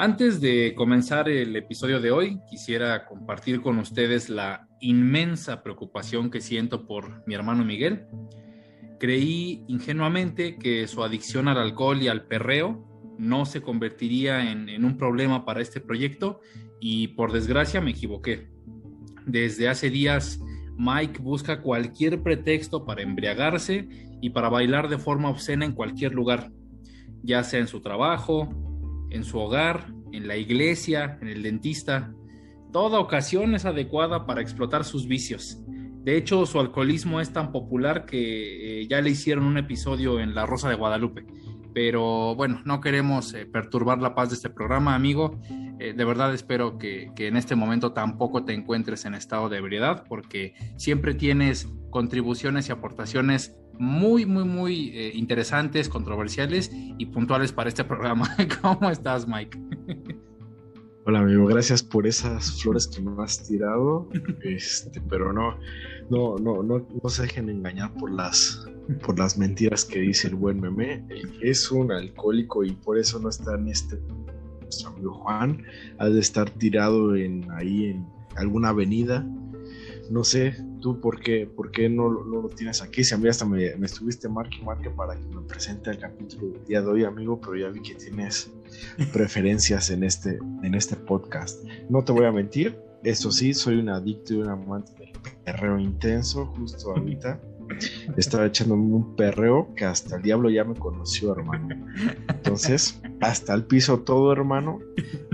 Antes de comenzar el episodio de hoy, quisiera compartir con ustedes la inmensa preocupación que siento por mi hermano Miguel. Creí ingenuamente que su adicción al alcohol y al perreo no se convertiría en, un problema para este proyecto y por desgracia me equivoqué. Desde hace días Mike busca cualquier pretexto para embriagarse y para bailar de forma obscena en cualquier lugar, ya sea en su trabajo, en su hogar, en la iglesia, en el dentista. Toda ocasión es adecuada para explotar sus vicios. De hecho, su alcoholismo es tan popular que eh, ya le hicieron un episodio en La Rosa de Guadalupe. Pero bueno, no queremos eh, perturbar la paz de este programa, amigo. Eh, de verdad espero que, que, en este momento tampoco te encuentres en estado de ebriedad, porque siempre tienes contribuciones y aportaciones muy, muy, muy eh, interesantes, controversiales y puntuales para este programa. ¿Cómo estás, Mike? Hola, amigo, gracias por esas flores que me has tirado. Este, pero no, no, no, no, no se dejen engañar por las, por las mentiras que dice el buen meme. Es un alcohólico y por eso no está en este nuestro amigo Juan. Ha de estar tirado en ahí en alguna avenida no sé, tú por qué, por qué no, lo tienes aquí. Si a mí hasta me, estuviste marque y marque para que me presente el capítulo del día de hoy, amigo, pero ya vi que tienes preferencias en este, en este podcast. No te voy a mentir, eso sí, soy un adicto y un amante del perreo intenso, justo ahorita. Estaba echándome un perreo que hasta el diablo ya me conoció, hermano. Entonces, hasta el piso todo, hermano.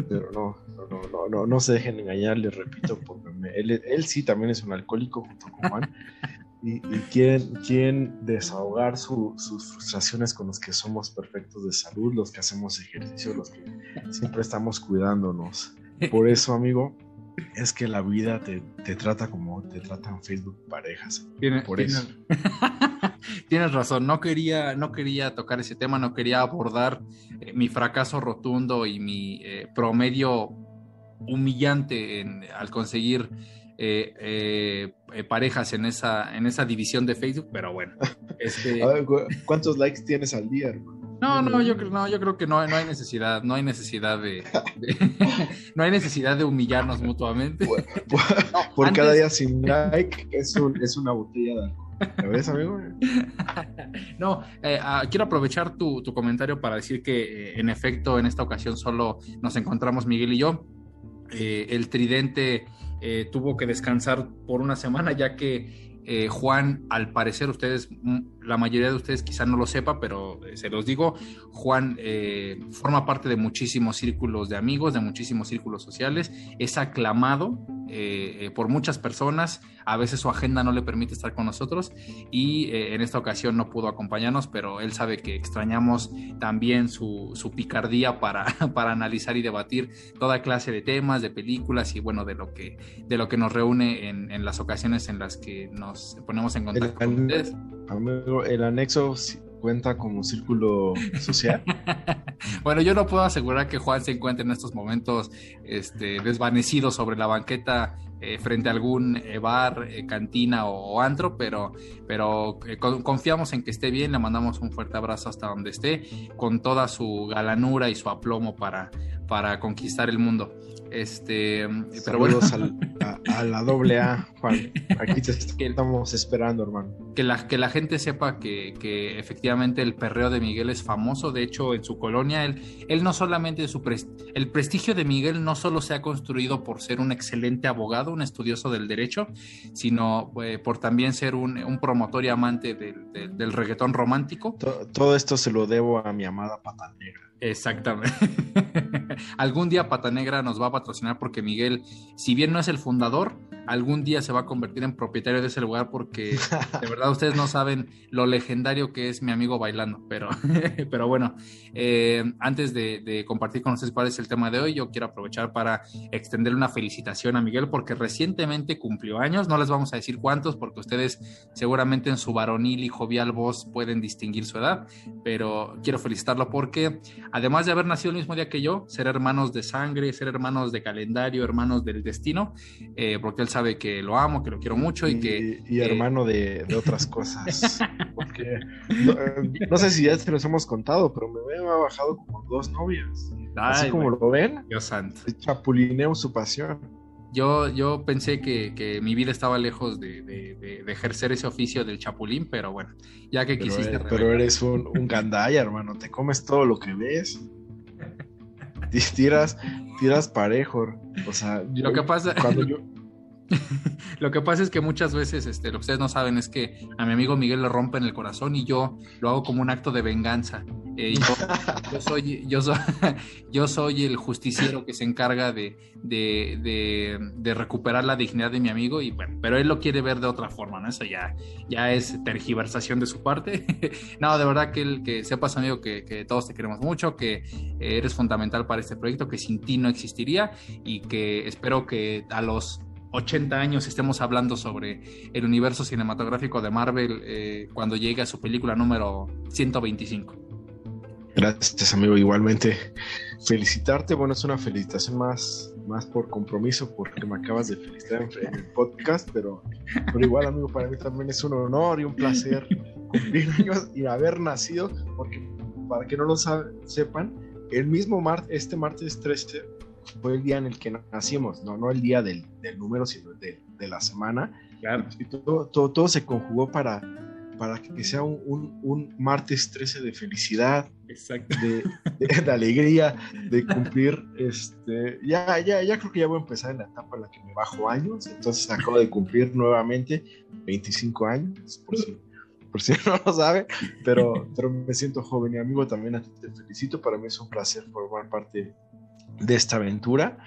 Pero no, no, no, no, no se dejen engañar, les repito, porque él, sí también es un alcohólico junto con Juan. y, quieren, desahogar sus frustraciones con los que somos perfectos de salud, los que hacemos ejercicio, los que siempre estamos cuidándonos. Por eso, amigo, es que la vida te, trata como te tratan Facebook parejas. Por eso. Tienes razón, no quería, no quería tocar ese tema, no quería abordar eh, mi fracaso rotundo y mi eh, promedio humillante al conseguir eh, eh, parejas en esa, en esa división de Facebook, pero bueno. Este... ¿Cuántos likes tienes al día, No, no, yo creo, no, yo creo que no, no hay necesidad, no hay necesidad de, no hay necesidad de humillarnos mutuamente. Por, cada día sin like es, es una botella de alcohol. ¿Lo ves, amigo? no, eh, ah, quiero aprovechar tu, tu, comentario para decir que en efecto en esta ocasión solo nos encontramos Miguel y yo. Eh, el tridente eh, tuvo que descansar por una semana ya que eh, Juan, al parecer ustedes, mm, la mayoría de ustedes quizá no lo sepa, pero se los digo, Juan forma parte de muchísimos círculos de amigos, de muchísimos círculos sociales, es aclamado por muchas personas, a veces su agenda no le permite estar con nosotros y eh, en esta ocasión no pudo acompañarnos, pero él sabe que extrañamos también su, picardía para, para analizar y debatir toda clase de temas, de películas y bueno, de lo que, de lo que nos reúne en, en las ocasiones en las que nos ponemos en contacto con ustedes. Amigo, el anexo cuenta como círculo social. bueno, yo no puedo asegurar que Juan se encuentre en estos momentos este, desvanecido sobre la banqueta eh, frente a algún eh, bar, eh, cantina o, antro, pero, pero confiamos en que esté bien, le mandamos un fuerte abrazo hasta donde esté, con toda su galanura y su aplomo para, para conquistar el mundo. Este, pero bueno. a, la doble A, Juan. Aquí te estamos esperando, hermano. Que la, que la gente sepa que, que, efectivamente el perreo de Miguel es famoso. De hecho, en su colonia, él, él no solamente su el prestigio de Miguel no solo se ha construido por ser un excelente abogado, un estudioso del derecho, sino eh, por también ser un, un, promotor y amante del, del, reggaetón romántico. Todo, esto se lo debo a mi amada pata negra. Exactamente. Algún día Pata Negra nos va a porque Miguel, si bien no es el fundador, algún día se va a convertir en propietario de ese lugar porque de verdad ustedes no saben lo legendario que es mi amigo bailando. Pero, pero bueno, eh, antes de, compartir con ustedes cuál es el tema de hoy, yo quiero aprovechar para extenderle una felicitación a Miguel porque recientemente cumplió años. No les vamos a decir cuántos porque ustedes seguramente en su varonil y jovial voz pueden distinguir su edad, pero quiero felicitarlo porque además de haber nacido el mismo día que yo, ser hermanos de sangre, ser hermanos de calendario, hermanos del destino, eh, porque él sabe que lo amo, que lo quiero mucho y, que... Y hermano de, otras cosas. porque no, sé si ya te los hemos contado, pero me ha bajado como dos novias. Así como lo ven, Dios santo. chapulineo su pasión. Yo, yo pensé que, mi vida estaba lejos de, ejercer ese oficio del chapulín, pero bueno, ya que quisiste. pero eres un, un gandaya, hermano. Te comes todo lo que ves. tiras, tiras parejo. O sea, lo que pasa. Cuando yo, lo que pasa es que muchas veces, este, lo que ustedes no saben es que a mi amigo Miguel le rompen el corazón y yo lo hago como un acto de venganza. Eh, yo, soy, yo, soy, yo soy el justiciero que se encarga de, de, recuperar la dignidad de mi amigo y bueno, pero él lo quiere ver de otra forma, ¿no? Eso ya, ya es tergiversación de su parte. no, de verdad que, el, que sepas, amigo, que, que todos te queremos mucho, que eres fundamental para este proyecto, que sin ti no existiría y que espero que a los 80 años estemos hablando sobre el universo cinematográfico de Marvel eh, cuando llegue a su película número 125. Gracias, amigo. Igualmente, felicitarte. Bueno, es una felicitación más, más por compromiso, porque me acabas de felicitar en, el podcast, pero, pero igual, amigo, para mí también es un honor y un placer cumplir años y haber nacido, porque para que no lo sepan, el mismo martes, este martes 13 fue el día en el que nacimos, no, no el día del, número, sino de, de la semana. Claro. Y todo, todo, se conjugó para, para que sea un, un, martes 13 de felicidad, de, de, alegría, de cumplir. Este, ya, ya, ya creo que ya voy a empezar en la etapa en la que me bajo años, entonces acabo de cumplir nuevamente 25 años, por si, por si no lo sabe, pero, pero me siento joven y amigo también a ti te felicito, para mí es un placer formar parte de esta aventura.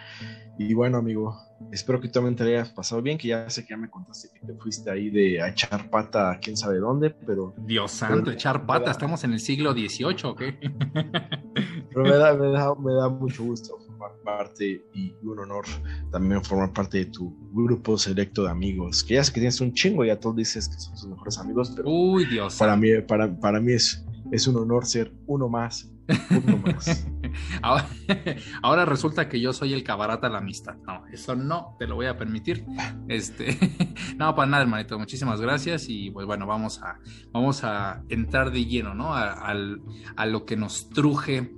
Y bueno, amigo, espero que tú también te hayas pasado bien, que ya sé que ya me contaste que te fuiste ahí de a echar pata a quién sabe dónde, pero... Dios santo, echar pata, estamos en el siglo XVIII, ¿ok? Pero me da, me, da, me da mucho gusto formar parte y un honor también formar parte de tu grupo selecto de amigos, que ya sé que tienes un chingo, ya todos dices que son tus mejores amigos, pero... Uy, Dios para mí, para, para mí es, es un honor ser uno más ahora, resulta que yo soy el cabarata de la amistad. No, eso no te lo voy a permitir. Este, no, para nada, hermanito. Muchísimas gracias. Y pues bueno, vamos a, vamos a entrar de lleno, ¿no? A, lo que nos truje.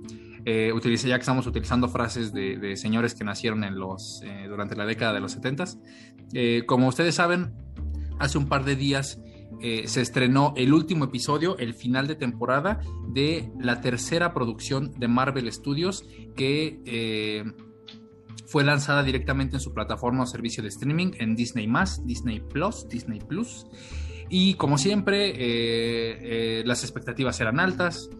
Eh, ya que estamos utilizando frases de, señores que nacieron en los, eh, durante la década de los 70 eh, como ustedes saben, hace un par de días eh, se estrenó el último episodio, el final de temporada de la tercera producción de Marvel Studios que eh, fue lanzada directamente en su plataforma o servicio de streaming en Disney Disney Plus, Disney Plus. Y como siempre, eh, las expectativas eran altas.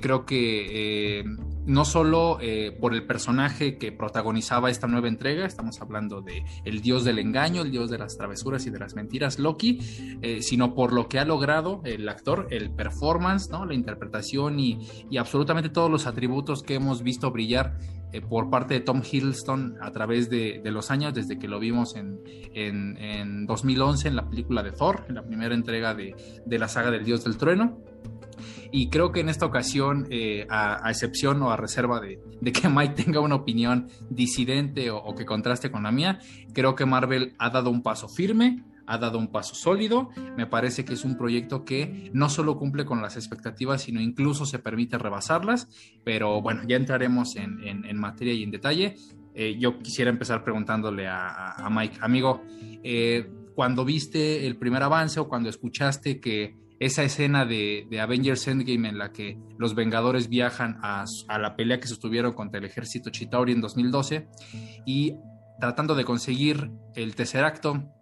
creo que no solo eh, por el personaje que protagonizaba esta nueva entrega, estamos hablando de el dios del engaño, el dios de las travesuras y de las mentiras, Loki, eh, sino por lo que ha logrado el actor, el performance, ¿no? la interpretación y, absolutamente todos los atributos que hemos visto brillar eh, por parte de Tom Hiddleston a través de, los años, desde que lo vimos en, en, 2011 en la película de Thor, en la primera entrega de, de la saga del dios del trueno. Y creo que en esta ocasión, eh, a, excepción o a reserva de, que Mike tenga una opinión disidente o, que contraste con la mía, creo que Marvel ha dado un paso firme, ha dado un paso sólido. Me parece que es un proyecto que no solo cumple con las expectativas, sino incluso se permite rebasarlas. Pero bueno, ya entraremos en, materia y en detalle. Eh, yo quisiera empezar preguntándole a, Mike, amigo, eh, cuando viste el primer avance o cuando escuchaste que esa escena de, Avengers Endgame en la que los Vengadores viajan a, la pelea que sostuvieron contra el ejército Chitauri en 2012 y tratando de conseguir el tercer acto,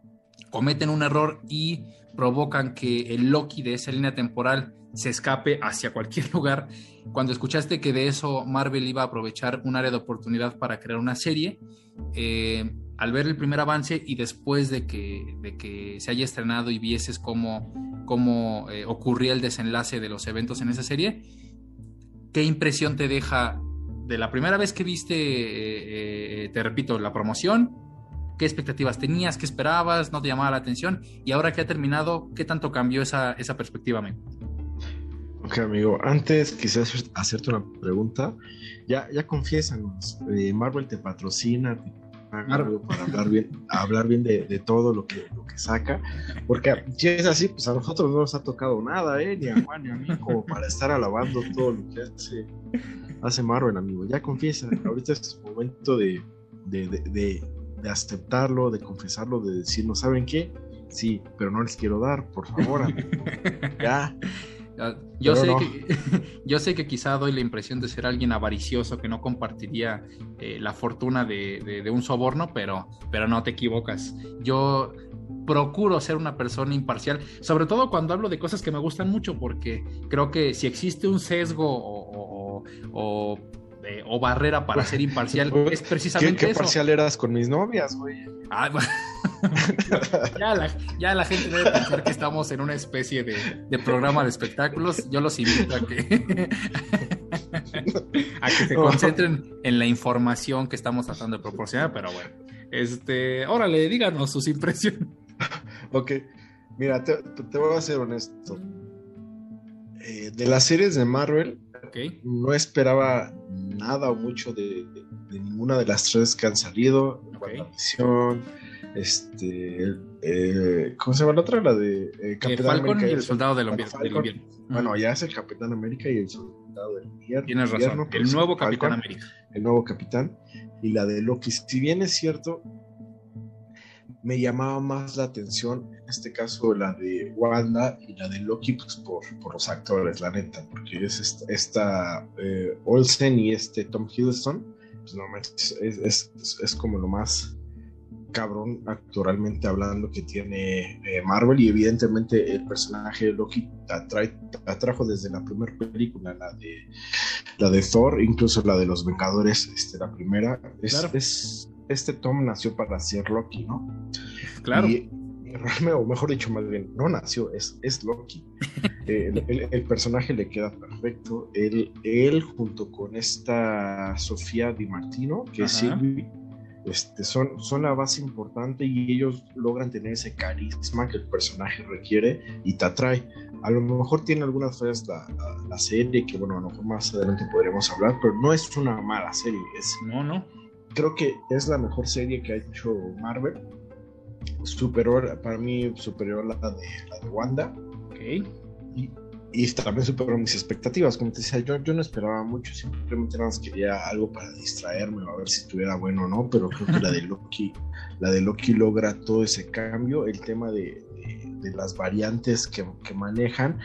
cometen un error y provocan que el Loki de esa línea temporal se escape hacia cualquier lugar. Cuando escuchaste que de eso Marvel iba a aprovechar un área de oportunidad para crear una serie, eh, al ver el primer avance y después de que, de que se haya estrenado y vieses cómo, cómo eh, ocurría el desenlace de los eventos en esa serie, ¿qué impresión te deja de la primera vez que viste, eh, te repito, la promoción? ¿Qué expectativas tenías? ¿Qué esperabas? ¿No te llamaba la atención? Y ahora que ha terminado, ¿qué tanto cambió esa, esa perspectiva, amigo? Ok, amigo. Antes quizás hacerte una pregunta. Ya, ya confiésanos, Marvel te patrocina, para hablar bien, hablar bien de, todo lo que, lo que saca, porque si es así, pues a nosotros no nos ha tocado nada, ¿eh? ni a Juan ni a mí, como para estar alabando todo lo que hace, hace Marvel, amigo. Ya confiesa, ahorita es momento de, de, de, de, aceptarlo, de confesarlo, de decir, ¿no saben qué? Sí, pero no les quiero dar, por favor. ya. Yo sé, que, yo sé que quizá doy la impresión de ser alguien avaricioso que no compartiría eh, la fortuna de, de, un soborno, pero, pero no te equivocas. Yo procuro ser una persona imparcial, sobre todo cuando hablo de cosas que me gustan mucho, porque creo que si existe un sesgo o, o, eh, barrera para ser imparcial, es precisamente ¿Qué, qué parcial eras con mis novias, güey? Ah, ya, la, ya, la, gente debe pensar que estamos en una especie de, de programa de espectáculos. Yo los invito a que, a que se concentren en la información que estamos tratando de proporcionar, pero bueno. Este, órale, díganos sus impresiones. ok, mira, te, voy a ser honesto. Eh, de las series de Marvel, no esperaba nada o mucho de, ninguna de las tres que han salido. Okay. Misión, este, eh, ¿cómo se llama la otra? La de eh, Capitán América y el Soldado del, Invierno. Bueno, ya es el Capitán América y el Soldado del Invierno. Tienes razón, el nuevo Capitán América. El nuevo Capitán. Y la de Loki, si bien es cierto, me llamaba más la atención, en este caso la de Wanda y la de Loki, pues por, por los actores, la neta, porque es esta, eh, Olsen y este Tom Hiddleston, pues no, es, es, es, como lo más cabrón actualmente hablando que tiene eh, Marvel y evidentemente el personaje de Loki atrae, atrajo desde la primera película, la de la de Thor, incluso la de los Vengadores, este, la primera, es este Tom nació para ser Loki, ¿no? Claro. Y, o mejor dicho, más bien, no nació, es, es Loki. el, personaje le queda perfecto. Él, él junto con esta Sofía Di Martino, que es Sylvie, este, son, son la base importante y ellos logran tener ese carisma que el personaje requiere y te atrae. A lo mejor tiene algunas fallas la, la, serie, que bueno, a lo mejor más adelante podremos hablar, pero no es una mala serie. Es, no, no creo que es la mejor serie que ha hecho Marvel. Superior, para mí, superior a la de, la de Wanda. Ok. Y, y también superó mis expectativas. Como te decía, yo, yo no esperaba mucho, simplemente nada más quería algo para distraerme o a ver si estuviera bueno o no, pero creo que la de Loki, la de Loki logra todo ese cambio. El tema de, de, las variantes que, que manejan.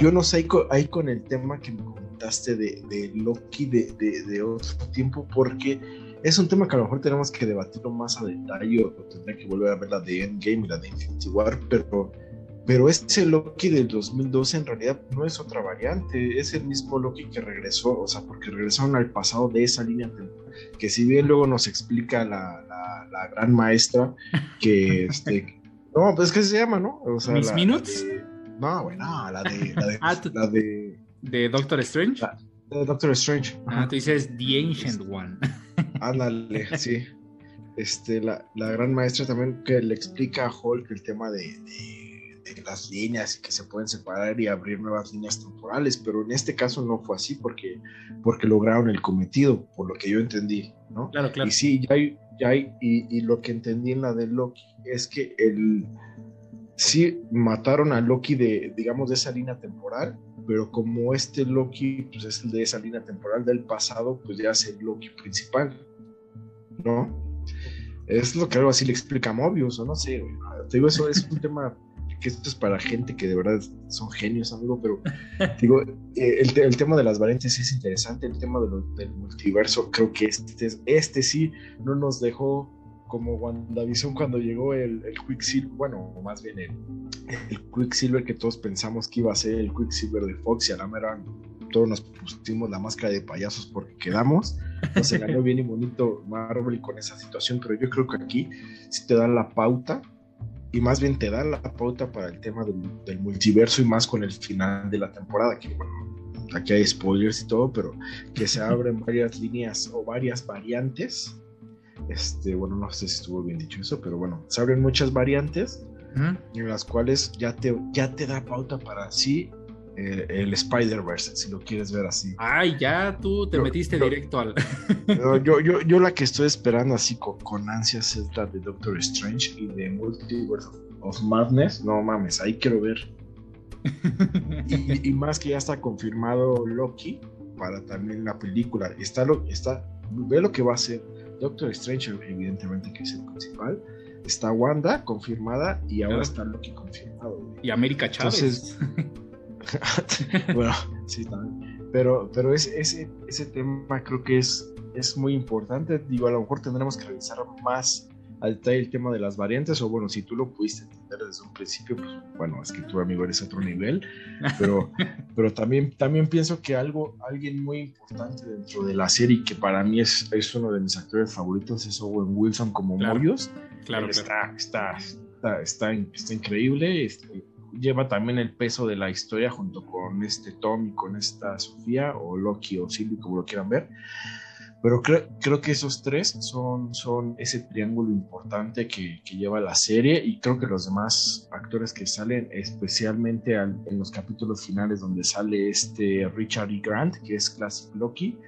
Yo no sé ahí con, el tema que me comentaste de, de Loki de, de otro tiempo, porque es un tema que a lo mejor tenemos que debatirlo más a detalle o tendría que volver a ver la de Endgame y la de Infinity War, pero, pero ese Loki del 2012 en realidad no es otra variante, es el mismo Loki que regresó, o sea, porque regresaron al pasado de esa línea que si bien luego nos explica la, la, gran maestra que este no, pues es que se llama, ¿no? O sea, ¿Mis Minutes? no, bueno, la de la de, ah, la de, de Doctor Strange. de Doctor Strange. Ah, tú dices The Ancient One. Ándale, sí. Este, la, la, gran maestra también que le explica a Hulk el tema de, de, las líneas y que se pueden separar y abrir nuevas líneas temporales, pero en este caso no fue así porque, porque lograron el cometido, por lo que yo entendí, ¿no? Claro, claro. Y sí, ya hay, ya hay, y, y lo que entendí en la de Loki es que el sí mataron a Loki de, digamos, de esa línea temporal, pero como este Loki pues, es el de esa línea temporal del pasado, pues ya es el Loki principal, ¿no? Es lo que algo así le explica a Mobius, o no sé, Te digo, eso es un tema que esto es para gente que de verdad son genios, amigo, pero digo, eh, el, tema de las variantes es interesante, el tema del multiverso, creo que este, este sí no nos dejó como WandaVision cuando llegó el, el Quicksilver, bueno, más bien el, el, Quicksilver que todos pensamos que iba a ser el Quicksilver de Fox y a la mera todos nos pusimos la máscara de payasos porque quedamos. No se ganó bien y bonito Marvel con esa situación, pero yo creo que aquí sí te dan la pauta y más bien te dan la pauta para el tema del, del multiverso y más con el final de la temporada, que bueno, aquí hay spoilers y todo, pero que se abren varias líneas o varias variantes este, bueno, no sé si estuvo bien dicho eso, pero bueno, se abren muchas variantes en las cuales ya te, ya te da pauta para sí eh, el Spider-Verse, si lo quieres ver así. Ay, ya tú te metiste directo al. yo, yo, yo la que estoy esperando así con, con, ansias es la de Doctor Strange y de Multiverse of Madness. No mames, ahí quiero ver. y, y, más que ya está confirmado Loki, para también la película. Está lo, está, ve lo que va a hacer Doctor Strange, evidentemente que es el principal. Está Wanda confirmada y ahora está Loki confirmado. Y América Chávez. bueno, sí, también. Pero, pero ese, ese tema creo que es, es muy importante. Digo, a lo mejor tendremos que revisar más al el tema de las variantes, o bueno, si tú lo pudiste entender desde un principio, pues bueno, es que tu amigo eres otro nivel, pero, pero también, también pienso que algo, alguien muy importante dentro de la serie, que para mí es, es uno de mis actores favoritos, es Owen Wilson como claro, Claro, Está, está, está, está, increíble. Este, lleva también el peso de la historia junto con este Tom y con esta Sofía, o Loki o Sylvie, como lo quieran ver. Pero creo, creo que esos tres son, son ese triángulo importante que, que, lleva la serie y creo que los demás actores que salen, especialmente en los capítulos finales donde sale este Richard E. Grant, que es Classic Loki,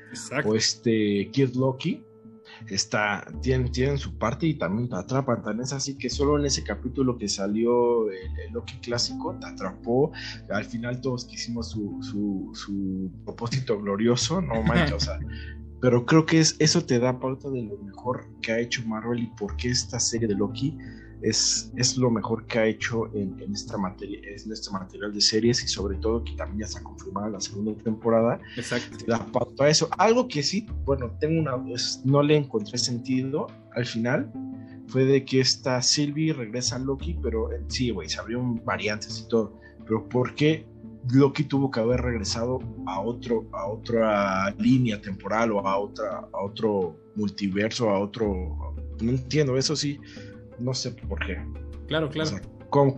o este Kid Loki, está, tienen, tienen su parte y también te atrapan. Tan es así que solo en ese capítulo que salió el, Loki clásico te atrapó. Al final todos quisimos su, su, su propósito glorioso, no manches, o sea, pero creo que es, eso te da pauta de lo mejor que ha hecho Marvel y por qué esta serie de Loki es, es lo mejor que ha hecho en, esta materia, en este material de series y sobre todo que también ya está confirmada la segunda temporada. Exacto. Te da pauta a eso. Algo que sí, bueno, tengo una, no le encontré sentido al final fue de que esta Sylvie regresa a Loki, pero sí, güey, se abrieron variantes y todo. Pero ¿por qué Loki tuvo que haber regresado a otro a otra línea temporal o a otra a otro multiverso a otro no entiendo eso sí no sé por qué. Claro claro. ¿cómo,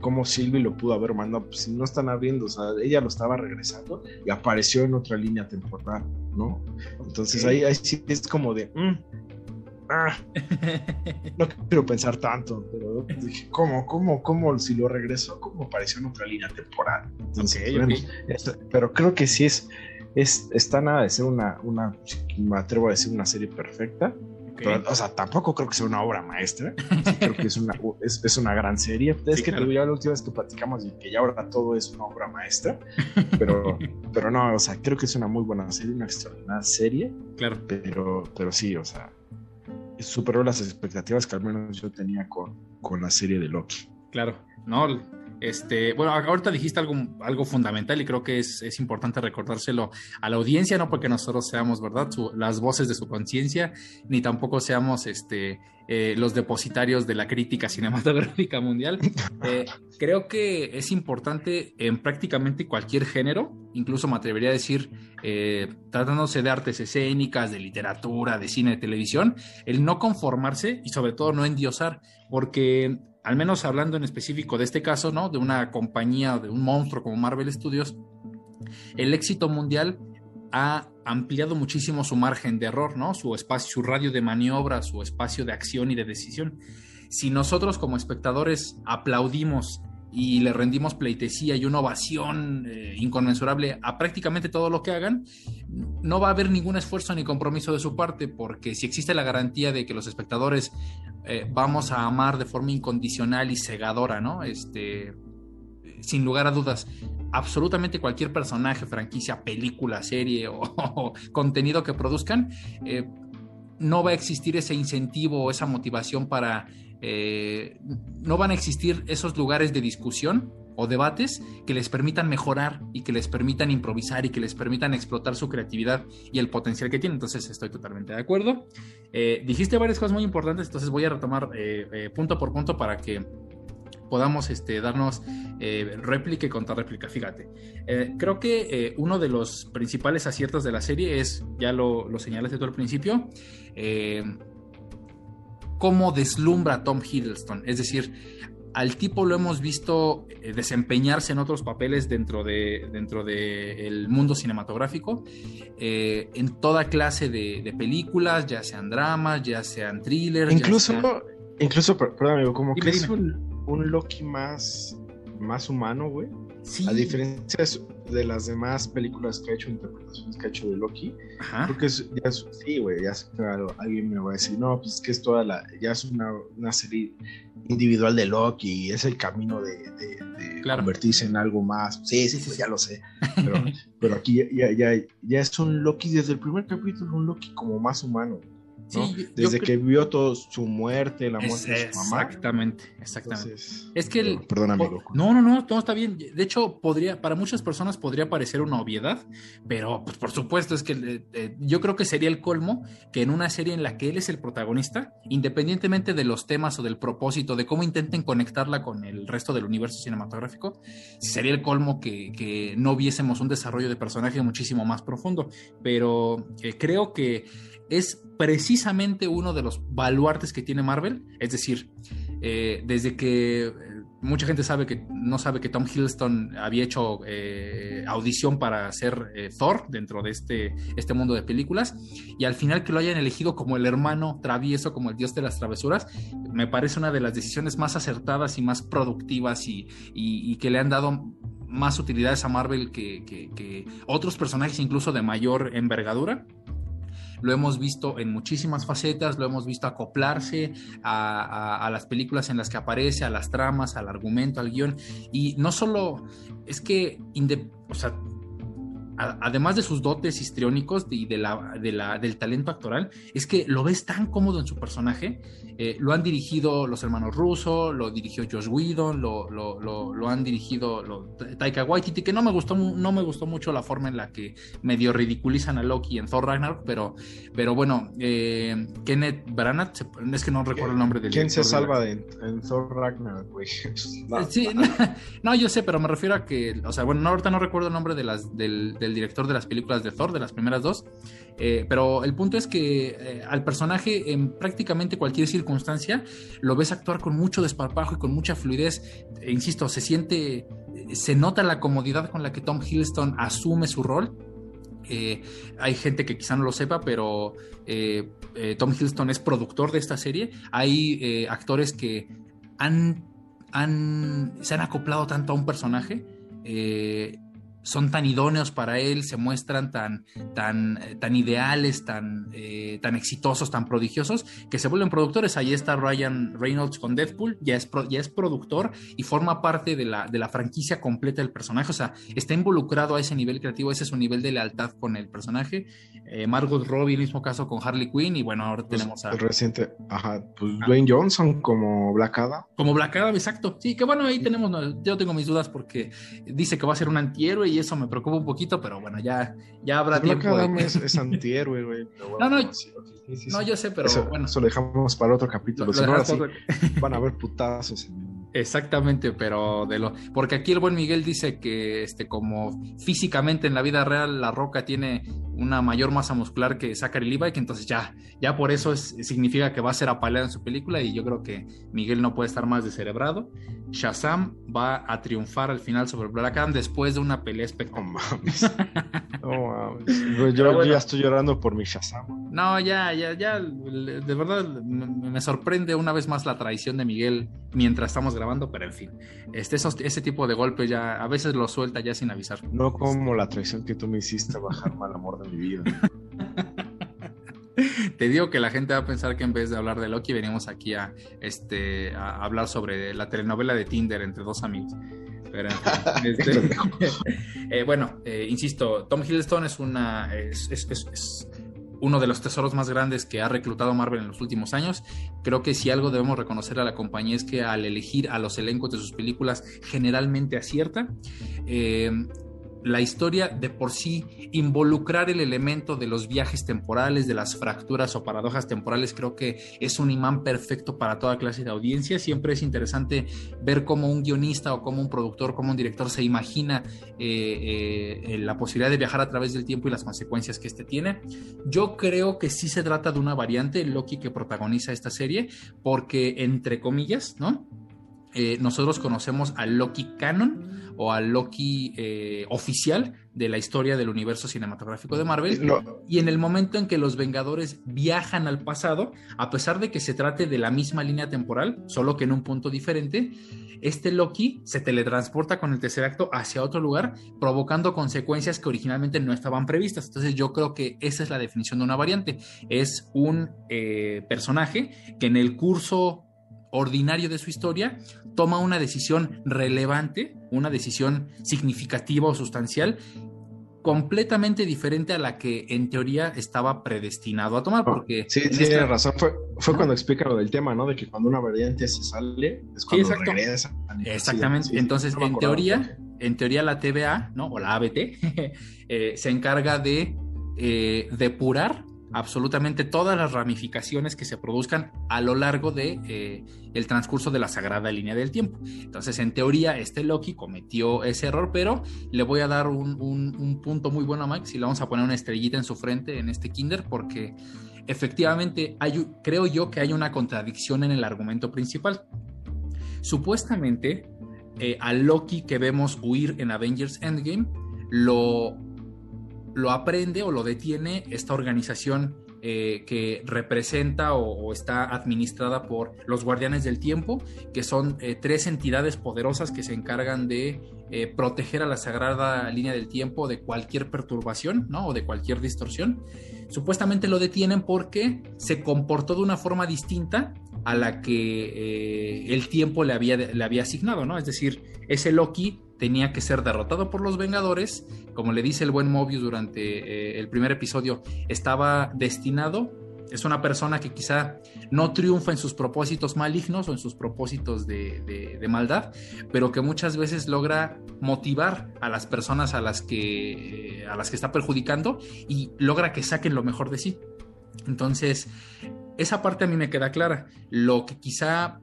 cómo, Sylvie lo pudo haber mandado pues si no están abriendo o sea ella lo estaba regresando y apareció en otra línea temporal no entonces ahí, ahí, sí es como de mm, Ah, no quiero pensar tanto, pero dije, ¿cómo, cómo, cómo, si lo regresó, cómo apareció en otra línea temporal? pero creo que sí es, es, está nada de ser una, una, me atrevo a decir una serie perfecta. o sea, tampoco creo que sea una obra maestra. creo que es una, es, una gran serie. Es que ya la última vez que platicamos y que ya ahora todo es una obra maestra. Pero, pero no, o sea, creo que es una muy buena serie, una extraordinaria serie. Claro. Pero, pero sí, o sea, superó las expectativas que al menos yo tenía con, con la serie de Loki. Claro, no, este, bueno, ahorita dijiste algo, algo fundamental y creo que es, es importante recordárselo a la audiencia, no porque nosotros seamos, ¿verdad?, las voces de su conciencia, ni tampoco seamos este, eh, los depositarios de la crítica cinematográfica mundial. Eh, creo que es importante en prácticamente cualquier género, incluso me atrevería a decir, eh, tratándose de artes escénicas, de literatura, de cine, de televisión, el no conformarse y sobre todo no endiosar, porque al menos hablando en específico de este caso, ¿no? De una compañía, de un monstruo como Marvel Studios, el éxito mundial ha ampliado muchísimo su margen de error, ¿no? Su espacio, su radio de maniobra, su espacio de acción y de decisión. Si nosotros como espectadores aplaudimos y le rendimos pleitesía y una ovación eh, inconmensurable a prácticamente todo lo que hagan, no va a haber ningún esfuerzo ni compromiso de su parte, porque si existe la garantía de que los espectadores eh, vamos a amar de forma incondicional y cegadora, ¿no? Este, sin lugar a dudas, absolutamente cualquier personaje, franquicia, película, serie o, contenido que produzcan, eh, no va a existir ese incentivo o esa motivación para eh, no van a existir esos lugares de discusión o debates que les permitan mejorar y que les permitan improvisar y que les permitan explotar su creatividad y el potencial que tienen. Entonces estoy totalmente de acuerdo. Eh, dijiste varias cosas muy importantes, entonces voy a retomar eh, punto por punto para que podamos este, darnos réplica y contra réplica. Fíjate, creo que uno de los principales aciertos de la serie es, ya lo, lo señalaste tú al principio, cómo deslumbra Tom Hiddleston. Es decir, al tipo lo hemos visto eh, desempeñarse en otros papeles dentro de dentro del mundo cinematográfico eh, en toda clase de, películas ya sean dramas ya sean thrillers incluso incluso perdón amigo como que es un, un, Loki más más humano güey. A diferencia de las demás películas que ha hecho, interpretaciones que ha hecho de Loki, creo que es, ya sí, güey, ya claro, alguien me va a decir, no, pues es que es toda la, ya es una, una serie individual de Loki, es el camino de, de, convertirse en algo más. Sí, sí, pues ya lo sé. Pero, aquí ya, ya, ya es un Loki desde el primer capítulo, un Loki como más humano. Desde que vio todo su muerte, la muerte de su mamá. Exactamente, exactamente. es que el, perdón, amigo. No, no, no, todo está bien. De hecho, podría, para muchas personas podría parecer una obviedad, pero pues, por supuesto es que eh, eh, yo creo que sería el colmo que en una serie en la que él es el protagonista, independientemente de los temas o del propósito, de cómo intenten conectarla con el resto del universo cinematográfico, sería el colmo que, que no viésemos un desarrollo de personaje muchísimo más profundo. Pero eh, creo que es precisamente uno de los baluartes que tiene Marvel. Es decir, eh, desde que eh, mucha gente sabe que no sabe que Tom Hiddleston había hecho eh, audición para ser Thor dentro de este, este mundo de películas y al final que lo hayan elegido como el hermano travieso, como el dios de las travesuras, me parece una de las decisiones más acertadas y más productivas y, que le han dado más utilidades a Marvel que otros personajes incluso de mayor envergadura lo hemos visto en muchísimas facetas, lo hemos visto acoplarse a, las películas en las que aparece, a las tramas, al argumento, al guion, y no solo es que, o sea, además de sus dotes histriónicos y de la, del talento actoral, es que lo ves tan cómodo en su personaje. Eh, lo han dirigido los hermanos Russo, lo dirigió Josh Whedon, lo, lo, han dirigido Taika Waititi, que no me, gustó, no me gustó mucho la forma en la que medio ridiculizan a Loki en Thor Ragnarok, pero, pero bueno, eh, Kenneth Branagh, es que no recuerdo el nombre del ¿Quién se salva en Thor Ragnarok, güey? sí, no, yo sé, pero me refiero a que, o sea, bueno, ahorita no recuerdo el nombre de las, del del director de las películas de Thor, de las primeras dos. Eh, pero el punto es que eh, al personaje en prácticamente cualquier circunstancia lo ves actuar con mucho desparpajo y con mucha fluidez. E insisto, se siente, se nota la comodidad con la que Tom Hiddleston asume su rol. Eh, hay gente que quizá no lo sepa, pero Tom Hiddleston es productor de esta serie. Hay actores que han, han, se han acoplado tanto a un personaje son tan idóneos para él, se muestran tan, tan, eh, tan ideales, tan, eh, tan exitosos, tan prodigiosos, que se vuelven productores. Ahí está Ryan Reynolds con Deadpool, ya es, ya es productor y forma parte de la, de la franquicia completa del personaje. O sea, está involucrado a ese nivel creativo, ese es su nivel de lealtad con el personaje. Eh, Margot Robbie, mismo caso con Harley Quinn, y bueno, ahora pues, tenemos a. El reciente, ajá, pues ah. Dwayne Johnson como Black Adam. Como Black Adam, exacto. Sí, que bueno, ahí tenemos, yo tengo mis dudas porque dice que va a ser un antihéroe y eso me preocupa un poquito, pero bueno, ya, ya habrá tiempo. es, antihéroe, güey. no, no, no, yo sé, pero bueno. Eso lo dejamos para otro capítulo. van a haber putazos. Exactamente, pero de lo. Porque aquí el buen Miguel dice que, este, como físicamente en la vida real la roca tiene una mayor masa muscular que Zachary Levi, que entonces ya, ya por eso significa que va a ser apaleado en su película y yo creo que Miguel no puede estar más descerebrado. Shazam va a triunfar al final sobre Black Adam después de una pelea espectacular. Yo, ya estoy llorando por mi Shazam. No, ya, ya, ya, de verdad me, sorprende una vez más la traición de Miguel mientras estamos grabando, pero en fin, este, ese tipo de golpes ya a veces lo suelta ya sin avisar. No como la traición que tú me hiciste bajar mal amor de mi vida. Te digo que la gente va a pensar que en vez de hablar de Loki venimos aquí a, este, a hablar sobre la telenovela de Tinder entre dos amigos. Este, eh, bueno, eh, insisto, Tom Hiddleston es una es, uno de los tesoros más grandes que ha reclutado Marvel en los últimos años. Creo que si algo debemos reconocer a la compañía es que al elegir a los elencos de sus películas generalmente acierta. Eh, la historia de por sí, involucrar el elemento de los viajes temporales, de las fracturas o paradojas temporales, creo que es un imán perfecto para toda clase de audiencia. Siempre es interesante ver cómo un guionista o cómo un productor, cómo un director se imagina eh, eh, la posibilidad de viajar a través del tiempo y las consecuencias que este tiene. Yo creo que sí se trata de una variante, Loki que protagoniza esta serie, porque entre comillas, ¿no? Eh, nosotros conocemos al Loki canon o al Loki eh, oficial de la historia del universo cinematográfico de Marvel. Y en el momento en que los Vengadores viajan al pasado, a pesar de que se trate de la misma línea temporal, solo que en un punto diferente, este Loki se teletransporta con el tercer acto hacia otro lugar, provocando consecuencias que originalmente no estaban previstas. Entonces yo creo que esa es la definición de una variante. Es un eh, personaje que en el curso ordinario de su historia, toma una decisión relevante, una decisión significativa o sustancial completamente diferente a la que en teoría estaba predestinado a tomar. Porque sí, tiene razón. Fue, fue cuando explica lo del tema, ¿no? De que cuando una variante se sale, es cuando regresa. Exactamente. Entonces, en teoría, en teoría la TVA, ¿no? O la ABT, eh, se encarga de eh, depurar absolutamente todas las ramificaciones que se produzcan a lo largo de eh, el transcurso de la sagrada línea del tiempo. Entonces, en teoría, este Loki cometió ese error, pero le voy a dar un, punto muy bueno a Mike si le vamos a poner una estrellita en su frente en este Kinder, porque efectivamente hay, creo yo que hay una contradicción en el argumento principal. Supuestamente, eh, al Loki que vemos huir en Avengers Endgame, lo lo aprende o lo detiene esta organización eh, que representa o, está administrada por los guardianes del tiempo, que son eh, tres entidades poderosas que se encargan de eh, proteger a la sagrada línea del tiempo de cualquier perturbación ¿no? o de cualquier distorsión. Supuestamente lo detienen porque se comportó de una forma distinta a la que el tiempo le había, le había asignado, ¿no? Es decir, ese Loki tenía que ser derrotado por los Vengadores, como le dice el buen Mobius durante eh, el primer episodio, estaba destinado, es una persona que quizá no triunfa en sus propósitos malignos o en sus propósitos de, maldad, pero que muchas veces logra motivar a las personas a las que, a las que está perjudicando y logra que saquen lo mejor de sí. Entonces, esa parte a mí me queda clara. Lo que quizá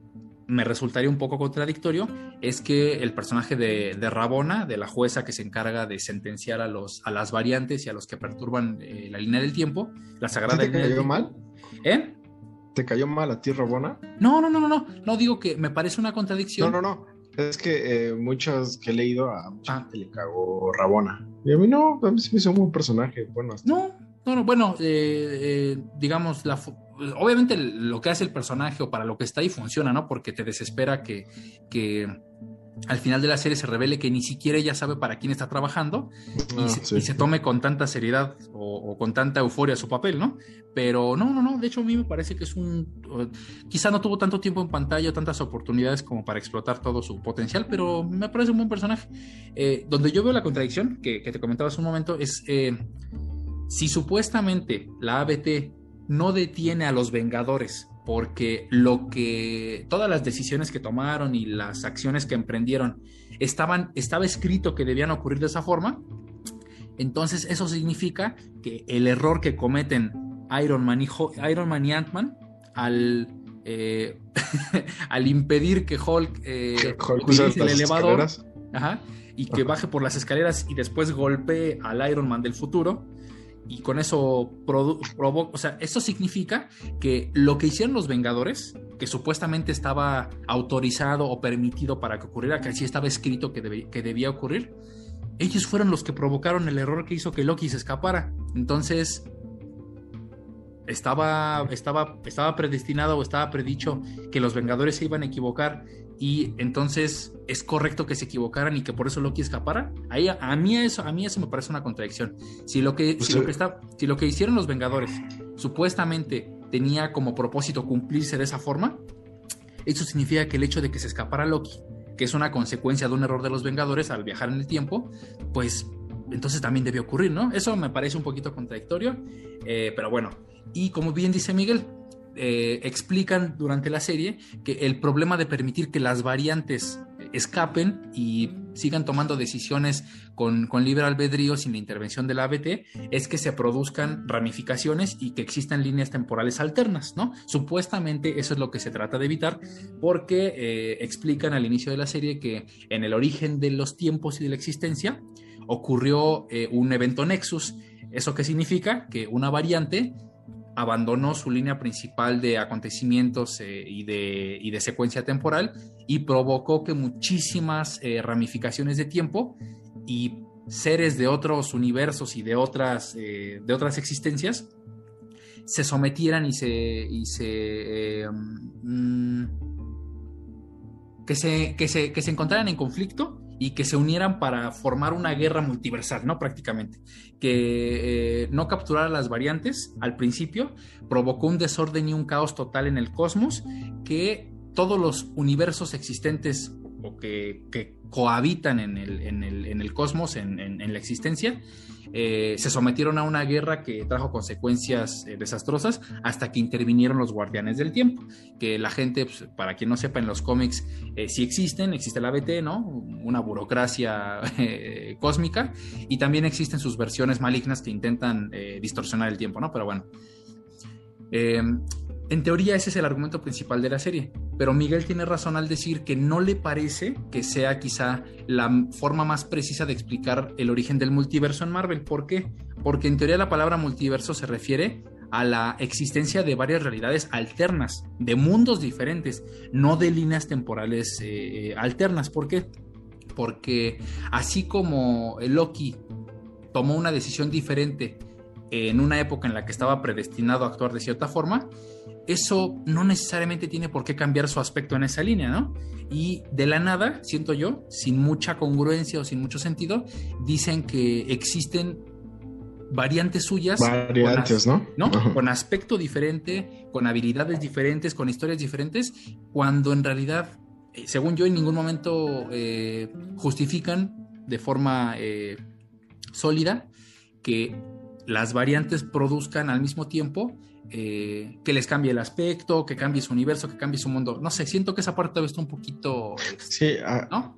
me resultaría un poco contradictorio es que el personaje de, Rabona, de la jueza que se encarga de sentenciar a, los, a las variantes y a los que perturban eh, la línea del tiempo, la sagrada ¿Te cayó mal? ¿Eh? ¿Te cayó mal a ti, Rabona? No, no, no, no, no. No digo que me parece una contradicción. No, no, no. Es que eh, muchos que he leído a mucha ah. gente le cagó Rabona. Y a mí no, a mí se me hizo un buen personaje. Bueno, no, no, no, bueno, eh, digamos, la, obviamente lo que hace el personaje o para lo que está ahí funciona, ¿no? Porque te desespera que, que al final de la serie se revele que ni siquiera ella sabe para quién está trabajando y, ah, se, tome con tanta seriedad o, con tanta euforia su papel, ¿no? Pero no, no, no, de hecho a mí me parece que es un... Quizá no tuvo tanto tiempo en pantalla, tantas oportunidades como para explotar todo su potencial, pero me parece un buen personaje. Eh, donde yo veo la contradicción que, te comentaba hace un momento es... Eh, si supuestamente la ABT no detiene a los Vengadores, porque lo que todas las decisiones que tomaron y las acciones que emprendieron estaban estaba escrito que debían ocurrir de esa forma. Entonces eso significa que el error que cometen Iron Man y, Iron Man y Ant-Man al eh, al impedir que Hulk, eh, utilice el elevador y que baje por las escaleras y después golpee al Iron Man del futuro, y con eso o sea, esto significa que lo que hicieron los Vengadores, que supuestamente estaba autorizado o permitido para que ocurriera, que así estaba escrito que, que debía ocurrir, ellos fueron los que provocaron el error que hizo que Loki se escapara. Entonces, estaba, estaba, estaba predestinado o estaba predicho que los Vengadores se iban a equivocar y entonces es correcto que se equivocaran y que por eso Loki escapara. Ahí, a, mí eso, a mí eso me parece una contradicción. Si lo que, si lo que, está, si lo que hicieron los Vengadores supuestamente tenía como propósito cumplirse de esa forma, eso significa que el hecho de que se escapara Loki, que es una consecuencia de un error de los Vengadores al viajar en el tiempo, pues entonces también debió ocurrir, ¿no? Eso me parece un poquito contradictorio, eh, pero bueno. Y como bien dice Miguel, eh, explican durante la serie que el problema de permitir que las variantes escapen y sigan tomando decisiones con, libre albedrío sin la intervención de la ABT es que se produzcan ramificaciones y que existan líneas temporales alternas, ¿no? Supuestamente eso es lo que se trata de evitar porque eh, explican al inicio de la serie que en el origen de los tiempos y de la existencia ocurrió eh, un evento nexus. ¿Eso qué significa? Que una variante abandonó su línea principal de acontecimientos eh, y, de, de, secuencia temporal y provocó que muchísimas eh, ramificaciones de tiempo y seres de otros universos y de otras, eh, de otras existencias se sometieran y se, y se, mm, que, se, que, se, que se encontraran en conflicto y que se unieran para formar una guerra multiversal, ¿no? Prácticamente. Que eh, no capturar las variantes al principio provocó un desorden y un caos total en el cosmos que todos los universos existentes o que, cohabitan en el, cosmos, en, en, la existencia, eh, se sometieron a una guerra que trajo consecuencias eh, desastrosas hasta que intervinieron los guardianes del tiempo, que la gente, pues, para quien no sepa, en los cómics eh, sí existen, existe la BT, ¿no? Una burocracia cósmica, y también existen sus versiones malignas que intentan distorsionar el tiempo, ¿no? Pero bueno. En teoría ese es el argumento principal de la serie, pero Miguel tiene razón al decir que no le parece que sea quizá la forma más precisa de explicar el origen del multiverso en Marvel. ¿Por qué? Porque en teoría la palabra multiverso se refiere a la existencia de varias realidades alternas, de mundos diferentes, no de líneas temporales eh, alternas. ¿Por qué? Porque así como Loki tomó una decisión diferente en una época en la que estaba predestinado a actuar de cierta forma, eso no necesariamente tiene por qué cambiar su aspecto en esa línea, ¿no? Y de la nada, siento yo, sin mucha congruencia o sin mucho sentido, dicen que existen variantes suyas. Variantes, ¿no? ¿no? Con aspecto diferente, con habilidades diferentes, con historias diferentes, cuando en realidad, eh, según yo, en ningún momento eh, justifican de forma eh, sólida que las variantes produzcan al mismo tiempo eh, que les cambie el aspecto, que cambie su universo, que cambie su mundo. No sé, siento que esa parte está un poquito. Sí,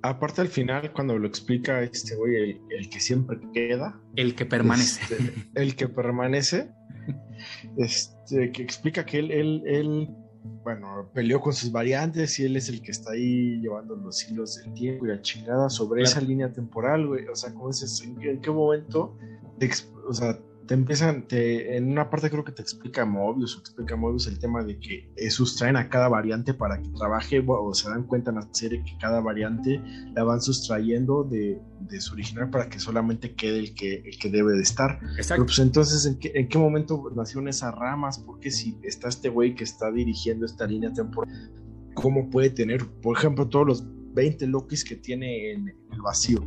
aparte al final, cuando lo explica este güey, el, que siempre queda. El que permanece. Este, el que permanece. Este, que explica que él, él, él, bueno, peleó con sus variantes y él es el que está ahí llevando los hilos del tiempo y la chingada sobre esa línea temporal, güey. O sea, ¿cómo es ¿En, ¿En qué momento? O sea, te empiezan, te, en una parte creo que te explica Mobius, o explica Mobius el tema de que sustraen a cada variante para que trabaje, o se dan cuenta en la serie que cada variante la van sustrayendo de, de su original para que solamente quede el que, el que debe de estar. Exacto. pues entonces, ¿en qué, ¿en qué momento nacieron esas ramas? Porque si está este güey que está dirigiendo esta línea temporal, ¿cómo puede tener, por ejemplo, todos los 20 Lokis que tiene en el vacío?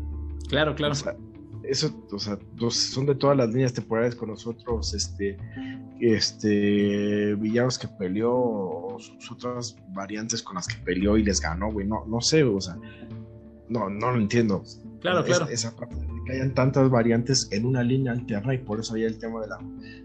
Claro, claro eso, o sea, son de todas las líneas temporales con nosotros, este, este, villanos que peleó, o sus otras variantes con las que peleó y les ganó, güey, no, no sé, o sea, no, no lo entiendo. Claro, claro. Esa parte de que hayan tantas variantes en una línea alterna y por eso hay el tema de la,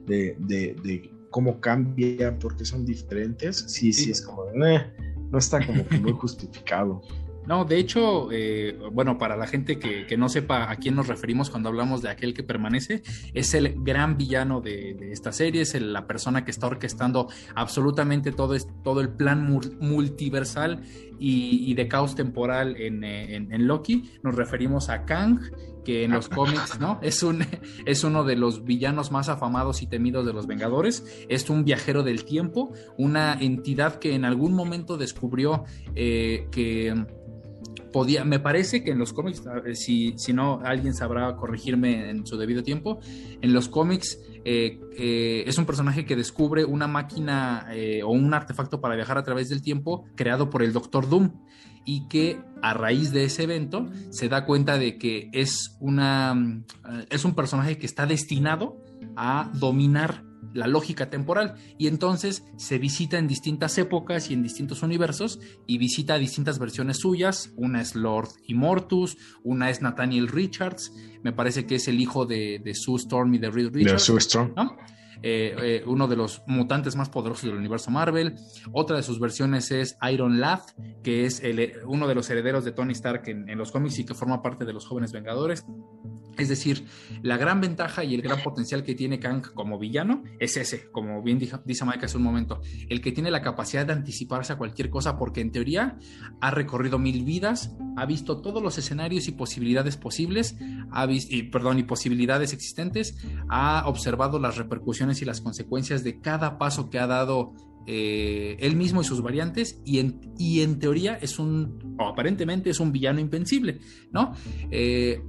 de, de, cómo cambia, porque son diferentes, sí, sí, es como, no está como que muy justificado. No, de hecho, eh, bueno, para la gente que, no sepa a quién nos referimos cuando hablamos de aquel que permanece, es el gran villano de, esta serie, es la persona que está orquestando absolutamente todo, todo el plan multiversal y, de caos temporal eh, en, Loki. Nos referimos a Kang, que en los cómics, ¿no? Es, un, es uno de los villanos más afamados y temidos de los Vengadores. Es un viajero del tiempo, una entidad que en algún momento descubrió eh, que podía, me parece que en los cómics, si, si no alguien sabrá corregirme en su debido tiempo, en los cómics eh, eh, es un personaje que descubre una máquina eh, o un artefacto para viajar a través del tiempo creado por el Doctor Doom y que a raíz de ese evento se da cuenta de que es una es un personaje que está destinado a dominar la lógica temporal y entonces se visita en distintas épocas y en distintos universos y visita distintas versiones suyas, una es Lord Immortus, una es Nathaniel Richards, me parece que es el hijo de, Sue Storm y de Reed Richards. De Sue Storm. Eh, eh, uno de los mutantes más poderosos del universo Marvel. Otra de sus versiones es Iron Lad, que es el, uno de los herederos de Tony Stark en, los cómics y que forma parte de los jóvenes Vengadores. Es decir, la gran ventaja y el gran potencial que tiene Kang como villano es ese, como bien dice Mike hace un momento, el que tiene la capacidad de anticiparse a cualquier cosa porque en teoría ha recorrido mil vidas, ha visto todos los escenarios y posibilidades posibles, ha visto, y, perdón, y posibilidades existentes, ha observado las repercusiones y las consecuencias de cada paso que ha dado eh, él mismo y sus variantes, y en, y en teoría es un, o aparentemente es un villano invencible, ¿no? Eh,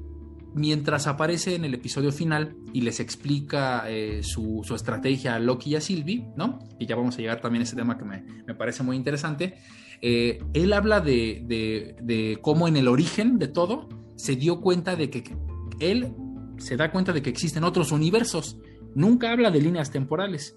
mientras aparece en el episodio final y les explica eh, su, estrategia a Loki y a Sylvie, ¿no? Y ya vamos a llegar también a ese tema que me, parece muy interesante. Él habla de, de, cómo en el origen de todo se dio cuenta de que él se da cuenta de que existen otros universos. Nunca habla de líneas temporales.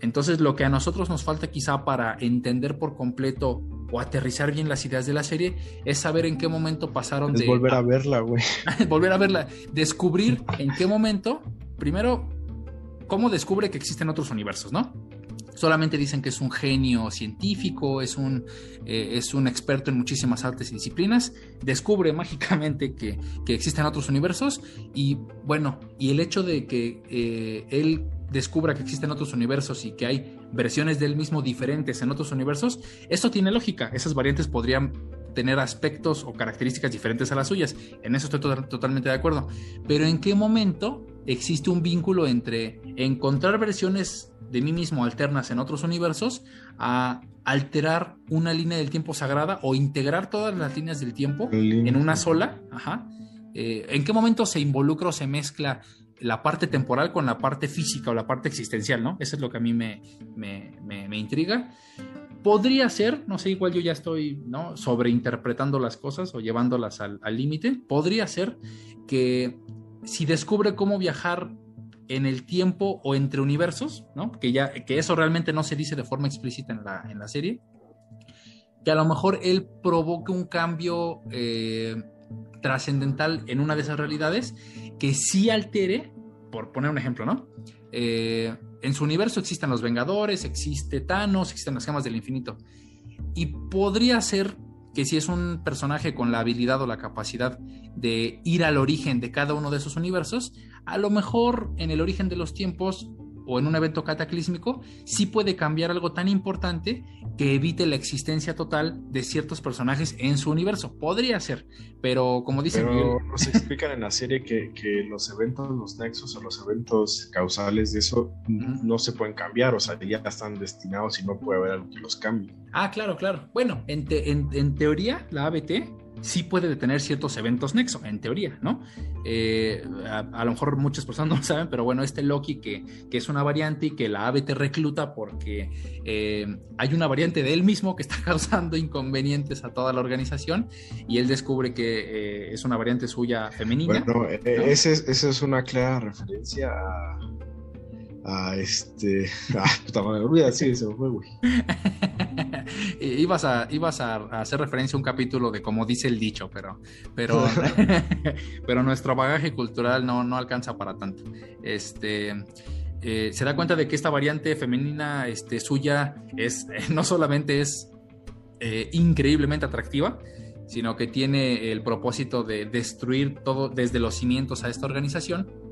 Entonces lo que a nosotros nos falta quizá para entender por completo o aterrizar bien las ideas de la serie es saber en qué momento pasaron es volver a verla, güey. volver a verla, descubrir en qué momento, primero, cómo descubre que existen otros universos, ¿no? Solamente dicen que es un genio científico, es un, eh, es un experto en muchísimas artes y disciplinas, descubre mágicamente que, existen otros universos y bueno, y el hecho de que eh, él descubra que existen otros universos y que hay versiones de él mismo diferentes en otros universos, esto tiene lógica, esas variantes podrían tener aspectos o características diferentes a las suyas, en eso estoy totalmente de acuerdo, pero ¿en qué momento existe un vínculo entre encontrar versiones de mí mismo alternas en otros universos a alterar una línea del tiempo sagrada o integrar todas las líneas del tiempo en una sola. Ajá. Eh, ¿En qué momento se involucra o se mezcla la parte temporal con la parte física o la parte existencial? ¿no? Eso es lo que a mí me, me, intriga. Podría ser, no sé, igual yo ya estoy ¿no? sobreinterpretando las cosas o llevándolas al límite. Podría ser que si descubre cómo viajar en el tiempo o entre universos, ¿no? Que ya, que eso realmente no se dice de forma explícita en la, en la serie, que a lo mejor él provoque un cambio eh, trascendental en una de esas realidades que sí altere, por poner un ejemplo, ¿no? Eh, en su universo existen los Vengadores, existe Thanos, existen las gemas del infinito. Y podría ser que si es un personaje con la habilidad o la capacidad de ir al origen de cada uno de esos universos, a lo mejor en el origen de los tiempos o en un evento cataclísmico, sí puede cambiar algo tan importante que evite la existencia total de ciertos personajes en su universo. Podría ser, pero como dicen... Pero nos explican en la serie que, los eventos, los nexos o los eventos causales de eso no se pueden cambiar, o sea, ya están destinados y no puede haber algo que los cambie. Ah, claro, claro. Bueno, en, en teoría, la ABT sí puede detener ciertos eventos nexo, en teoría, ¿no? Eh, a, lo mejor muchas personas no lo saben, pero bueno, este Loki que, es una variante y que la ABT recluta porque eh, hay una variante de él mismo que está causando inconvenientes a toda la organización y él descubre que eh, es una variante suya femenina. Bueno, esa es una clara referencia a a este. Ah, puta madre, olvida, sí, se me fue, güey. ibas a, ibas a, hacer referencia a un capítulo de como dice el dicho, pero, pero, pero nuestro bagaje cultural no, no alcanza para tanto. Este. Eh, se da cuenta de que esta variante femenina este, suya es no solamente es eh, increíblemente atractiva, sino que tiene el propósito de destruir todo desde los cimientos a esta organización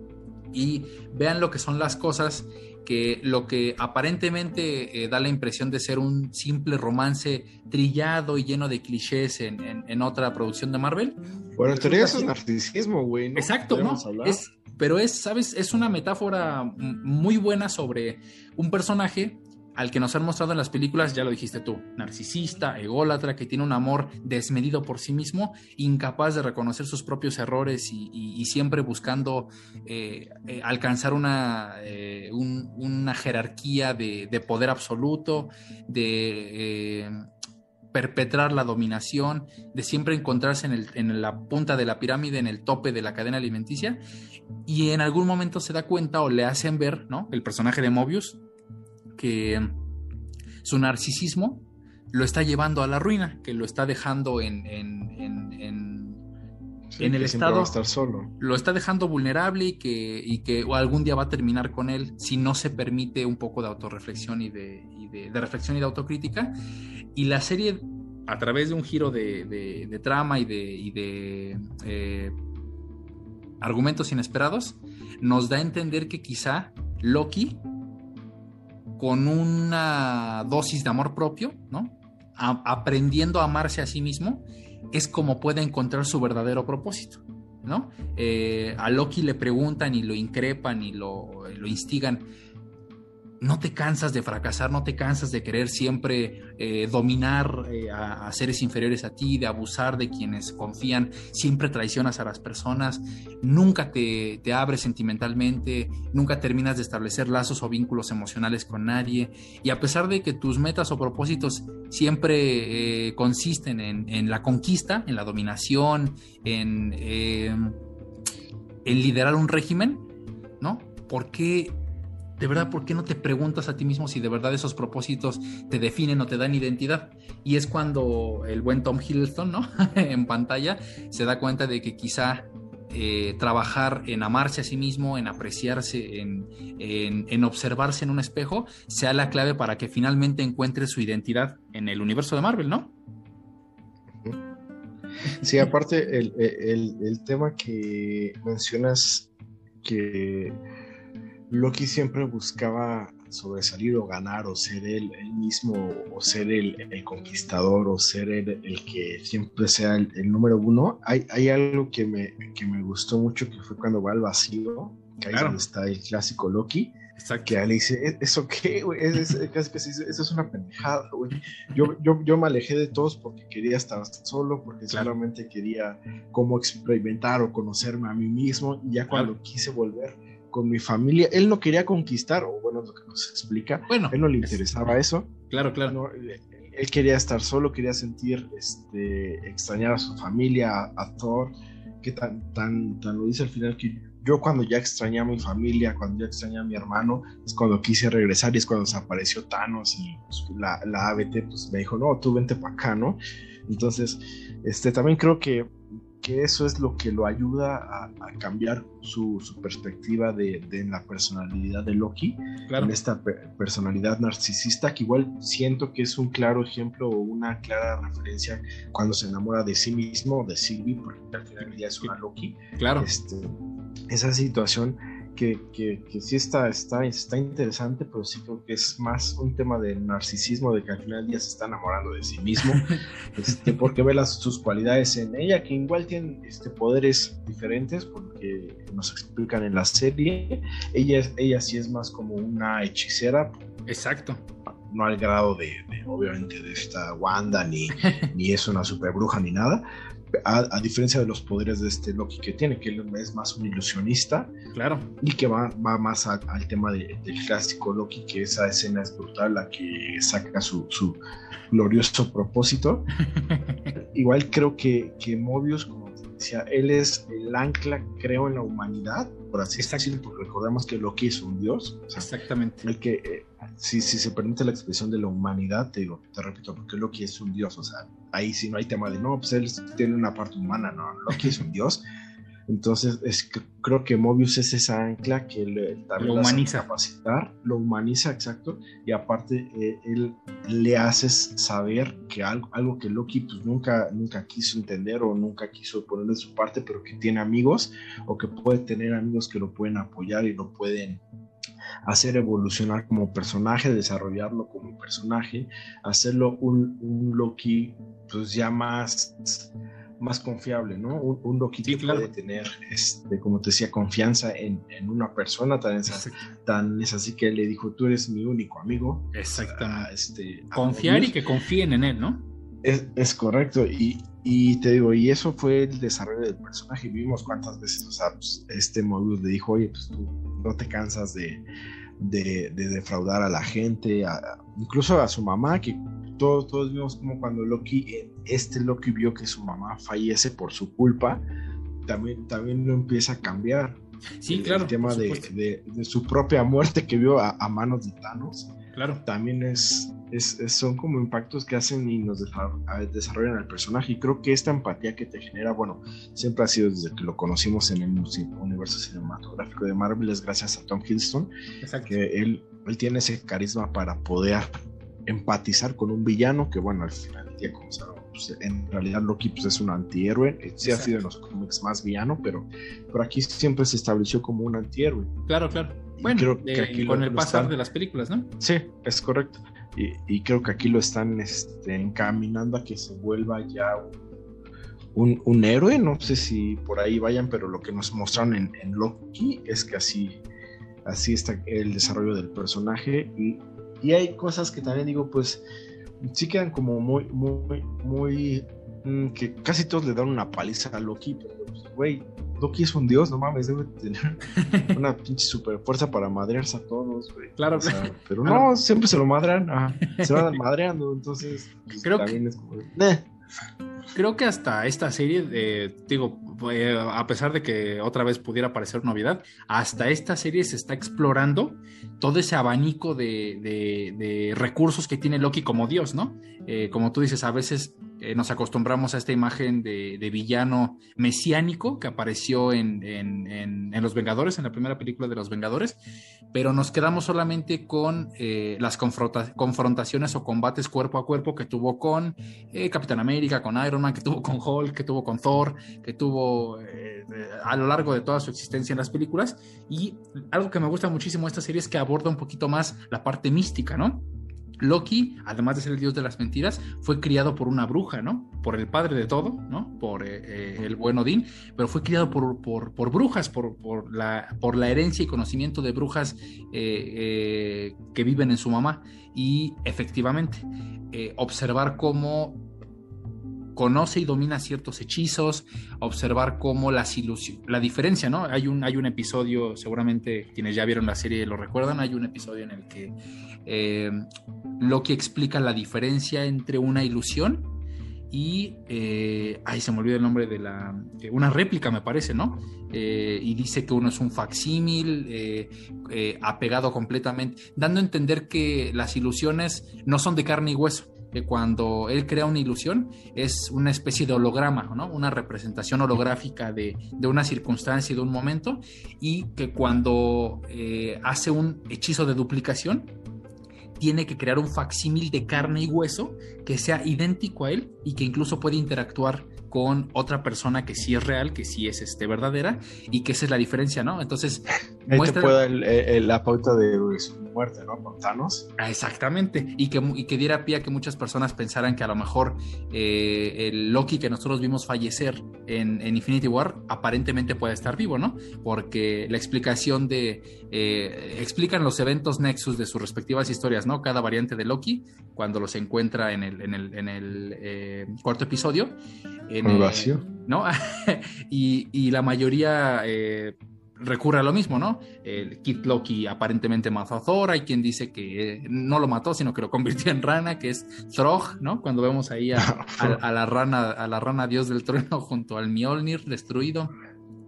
y vean lo que son las cosas que lo que aparentemente eh, da la impresión de ser un simple romance trillado y lleno de clichés en, otra producción de Marvel. Bueno, en teoría eso es narcisismo, güey. Exacto, ¿no? Es, pero es, ¿sabes? Es una metáfora muy buena sobre un personaje al que nos han mostrado en las películas, ya lo dijiste tú, narcisista, ególatra, que tiene un amor desmedido por sí mismo, incapaz de reconocer sus propios errores y, siempre buscando eh, eh, alcanzar una, eh, una jerarquía de, poder absoluto, de perpetrar la dominación, de siempre encontrarse en, en, la punta de la pirámide, en el tope de la cadena alimenticia, y en algún momento se da cuenta o le hacen ver, ¿no? El personaje de Mobius, que su narcisismo lo está llevando a la ruina, que lo está dejando en, en, el estado. estar solo. Lo está dejando vulnerable y que, y que algún día va a terminar con él si no se permite un poco de autorreflexión y de, de, reflexión y de autocrítica. Y la serie, a través de un giro de, trama y de, eh, argumentos inesperados, nos da a entender que quizá Loki con una dosis de amor propio, ¿no? aprendiendo a amarse a sí mismo, es como puede encontrar su verdadero propósito, ¿no? Eh, a Loki le preguntan y lo increpan y lo, lo instigan no te cansas de fracasar, no te cansas de querer siempre eh, dominar eh, a, seres inferiores a ti, de abusar de quienes confían, siempre traicionas a las personas, nunca te, abres sentimentalmente, nunca terminas de establecer lazos o vínculos emocionales con nadie, y a pesar de que tus metas o propósitos siempre eh, consisten en, en, la conquista, en la dominación, en, en liderar un régimen, ¿no? ¿Por qué de verdad, ¿por qué no te preguntas a ti mismo si de verdad esos propósitos te definen o te dan identidad? Y es cuando el buen Tom Hiddleston, ¿no? en pantalla, se da cuenta de que quizá eh, trabajar en amarse a sí mismo, en apreciarse, en, observarse en un espejo, sea la clave para que finalmente encuentre su identidad en el universo de Marvel, ¿no? Sí, aparte el tema que mencionas que Loki siempre buscaba sobresalir o ganar o ser él, mismo o ser el, conquistador o ser el, el que siempre sea el, número uno. Hay, hay algo que me, que me gustó mucho que fue cuando va al vacío, que ahí donde está el clásico Loki. Exacto. Que le dice, ¿E-, ¿eso qué, güey? Es, eso es una pendejada, güey. Yo, yo, yo me alejé de todos porque quería estar solo, porque solamente quería como experimentar o conocerme a mí mismo. Y ya cuando quise volver, con mi familia. Él no quería conquistar, o bueno, lo que nos explica. Bueno, él no le interesaba eso. Claro, claro. él quería estar solo, quería sentir, este, extrañar a su familia, a, Thor, que tan, tan, tan lo dice al final que yo cuando ya extrañé a mi familia, cuando ya extrañé a mi hermano, es cuando quise regresar y es cuando desapareció Thanos y pues, la, la ABT pues me dijo, no, tú vente para acá, ¿no? Entonces, este, también creo que que eso es lo que lo ayuda a, cambiar su, perspectiva de, la personalidad de Loki, en esta personalidad narcisista, que igual siento que es un claro ejemplo o una clara referencia cuando se enamora de sí mismo, de Sylvie, porque al final ya es una Loki. Claro. Este, esa situación que, que, sí está, está, está interesante, pero sí creo que es más un tema de narcisismo, de que al final ya se está enamorando de sí mismo, este, porque ve las, sus cualidades en ella, que igual tienen este, poderes diferentes, porque nos explican en la serie. Ella, ella sí es más como una hechicera. Exacto. No al grado de, obviamente, de esta Wanda, ni, ni es una super bruja, ni nada, a, diferencia de los poderes de este Loki que tiene, que él es más un ilusionista. Claro. Y que va, va más al tema del clásico Loki, que esa escena es brutal, la que saca su, su glorioso propósito. Igual creo que, que Mobius, como te decía, él es el ancla, creo, en la humanidad, por así decirlo, porque recordemos que Loki es un dios. Exactamente. El que, eh, si, si se permite la expresión de la humanidad, te digo, te repito, porque Loki es un dios, o sea, ahí sí no hay tema de no, pues él tiene una parte humana, no, Loki es un dios. Entonces, es, creo que Mobius es esa ancla que le, también lo humaniza. capacitar, lo humaniza, exacto, y aparte eh, él le hace saber que algo, algo que Loki pues, nunca, nunca quiso entender o nunca quiso poner de su parte, pero que tiene amigos o que puede tener amigos que lo pueden apoyar y lo pueden hacer evolucionar como personaje, desarrollarlo como personaje, hacerlo un, un Loki pues ya más, más confiable, ¿no? Un, Loki que puede tener, este, como te decía, confianza en, una persona, tan es, tan es así que él le dijo, tú eres mi único amigo. Exactamente. este, Confiar y que confíen en él, ¿no? Es, correcto, y, y, te digo, y eso fue el desarrollo del personaje. Vimos cuántas veces, o sea, pues, este módulo le dijo, oye, pues tú no te cansas de, de, defraudar a la gente, incluso a su mamá, que todos, todos vimos como cuando Loki, este Loki vio que su mamá fallece por su culpa, también, también lo empieza a cambiar. Sí, claro. El tema de, su propia muerte que vio a, manos de Thanos. Claro. También es, son como impactos que hacen y nos desarrollan al personaje. Y creo que esta empatía que te genera, bueno, siempre ha sido desde que lo conocimos en el universo cinematográfico de Marvel, es gracias a Tom Hiddleston, que él, él tiene ese carisma para poder empatizar con un villano que, bueno, al final del día, como pues, en realidad Loki pues, es un antihéroe. Sí ha sido en los cómics más villano, pero, pero aquí siempre se estableció como un antihéroe. Claro, claro. bueno, creo que aquí con el pasar de las películas, ¿no? Sí, es correcto. Y, creo que aquí lo están este, encaminando a que se vuelva ya un, un, héroe. No sé si por ahí vayan, pero lo que nos mostraron en, en Loki es que así, así está el desarrollo del personaje. Y, y hay cosas que también digo, pues sí quedan como muy, muy, muy. Mm, que casi todos le dan una paliza a Loki, pero pues, güey, Loki es un dios, no mames, debe tener una pinche super fuerza para madrearse a todos, güey. Claro, Pero no, siempre se lo madran, se van madreando, entonces pues, creo también que, es como. Creo que hasta esta serie, eh, digo, eh, a pesar de que otra vez pudiera parecer novedad, hasta esta serie se está explorando todo ese abanico de, recursos que tiene Loki como Dios, ¿no? Eh, como tú dices, a veces nos acostumbramos a esta imagen de, villano mesiánico que apareció en, Los Vengadores, en la primera película de Los Vengadores, pero nos quedamos solamente con las confrontaciones o combates cuerpo a cuerpo que tuvo con Capitán América, con Iron Man, que tuvo con Hulk, que tuvo con Thor, que tuvo eh, a lo largo de toda su existencia en las películas. Y algo que me gusta muchísimo de esta serie es que aborda un poquito más la parte mística, ¿no? Loki, además de ser el dios de las mentiras, fue criado por una bruja, ¿no? Por el padre de todo, ¿no? Por eh, eh, el buen Odín, pero fue criado por, por, brujas, por, por, la, por la herencia y conocimiento de brujas que viven en su mamá. Y efectivamente, observar cómo conoce y domina ciertos hechizos, observar cómo las ilusiones, la diferencia, ¿no? Hay un, hay un episodio, seguramente quienes ya vieron la serie lo recuerdan, hay un episodio en el que eh, Loki explica la diferencia entre una ilusión y, eh, ay, se me olvidó el nombre de la, una réplica me parece, ¿no? Eh, y dice que uno es un facsímil, apegado completamente, dando a entender que las ilusiones no son de carne y hueso, que cuando él crea una ilusión es una especie de holograma, ¿no? una representación holográfica de, una circunstancia y de un momento, y que cuando eh, hace un hechizo de duplicación, tiene que crear un facsímil de carne y hueso que sea idéntico a él y que incluso puede interactuar con otra persona que sí es real, que sí es este, verdadera, y que esa es la diferencia, ¿no? Entonces, Ahí muestra... te puede la pauta de su muerte, ¿no? Con Thanos. Ah, exactamente, y que, y que diera pie a que muchas personas pensaran que a lo mejor eh, el Loki que nosotros vimos fallecer en, Infinity War aparentemente puede estar vivo, ¿no? Porque la explicación de... Eh, explican los eventos Nexus de sus respectivas historias, ¿no? Cada variante de Loki, cuando los encuentra en el, en el, en el eh, cuarto episodio ¿no? y, la mayoría eh, recurre a lo mismo, ¿no? El Kid Loki aparentemente mató a Thor, hay quien dice que eh, no lo mató, sino que lo convirtió en rana, que es Throg, ¿no? Cuando vemos ahí a, la rana, a la rana dios del trueno junto al Mjolnir destruido.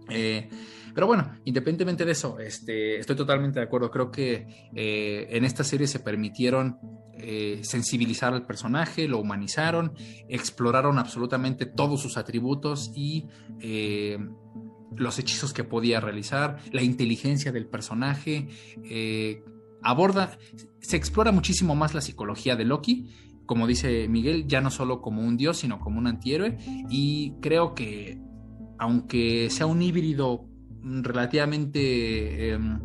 Eh, pero bueno, independientemente de eso, este, estoy totalmente de acuerdo. Creo que en esta serie se permitieron eh, sensibilizar al personaje, lo humanizaron, exploraron absolutamente todos sus atributos y eh, los hechizos que podía realizar, la inteligencia del personaje, eh, aborda, se explora muchísimo más la psicología de Loki, como dice Miguel, ya no solo como un dios, sino como un antihéroe, y creo que aunque sea un híbrido relativamente em,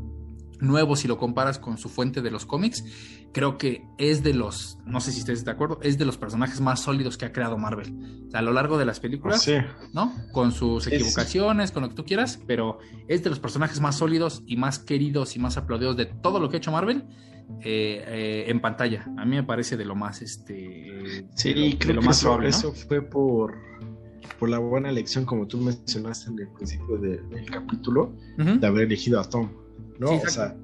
nuevo si lo comparas con su fuente de los cómics, creo que es de los, no sé si ustedes de acuerdo, es de los personajes más sólidos que ha creado Marvel. O sea, a lo largo de las películas, ¿no? Con sus equivocaciones, con lo que tú quieras, pero es de los personajes más sólidos y más queridos y más aplaudidos de todo lo que ha hecho Marvel. Eh, eh, en pantalla, a mí me parece de lo más este sí, creo que más eso, fue por por la buena elección como tú mencionaste en el principio del capítulo de haber elegido a Tom no o sea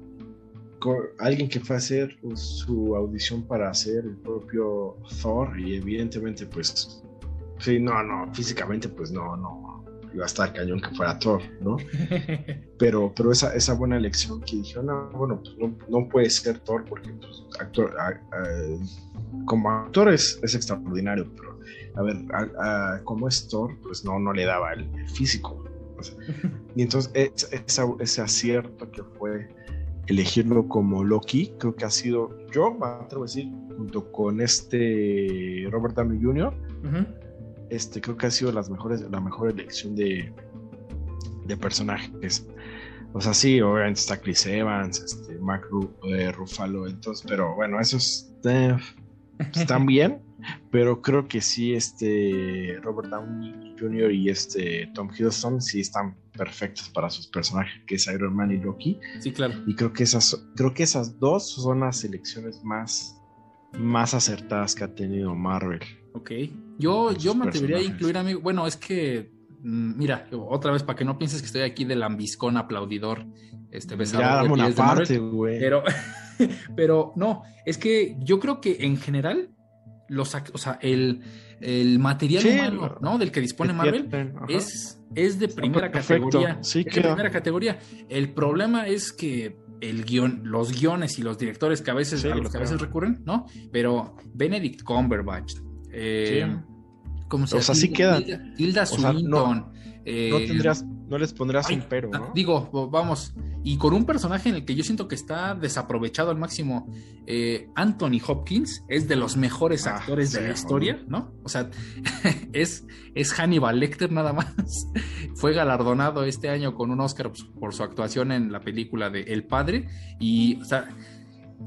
alguien que fue a hacer pues, su audición para hacer el propio Thor y evidentemente pues sí, no, no, físicamente pues no, no, iba a estar cañón que fuera Thor, ¿no? Pero, pero esa, esa buena elección que dijeron, no, bueno, pues no, no puede ser Thor porque pues, actor, como actor es, es, extraordinario, pero a ver, como es Thor, pues no, no le daba el, físico. y entonces esa, ese acierto que fue elegirlo como Loki, creo que ha sido, yo me atrevo a decir, junto con este Robert Downey Jr., este, creo que ha sido las mejores, la mejor elección de, de personajes. O sea, sí, obviamente está Chris Evans, este, Mark eh, Ruffalo, entonces, pero bueno, esos eh, están bien, pero creo que sí, este Robert Downey Jr. y este Tom Hiddleston sí están perfectos para sus personajes, que es Iron Man y Loki. Sí, claro. Y creo que esas, creo que esas dos son las selecciones más, más acertadas que ha tenido Marvel. Ok. Yo, yo me atrevería a incluir a mí. Bueno, es que. Mm, mira, otra vez, para que no pienses que estoy aquí de lambiscón aplaudidor, este besador una parte, güey. Pero, pero no, es que yo creo que en general los, o sea, el, el material humano, ¿no? Del que dispone Marvel es, es de primera categoría. Sí, de primera categoría. El problema es que el guion, los guiones y los directores que a veces, a los que a veces recurren, ¿no? Pero Benedict Cumberbatch, eh, ¿cómo se llama? O sea, sí quedan. Hilda, Swinton. Eh, no tendrías no les pondrás un pero, ¿no? Digo, vamos, y con un personaje en el que yo siento que está desaprovechado al máximo, eh, Anthony Hopkins es de los mejores ah, actores de la historia, ¿no? O sea, es, es Hannibal Lecter nada más. Fue galardonado este año con un Oscar por su actuación en la película de El Padre, y, o sea,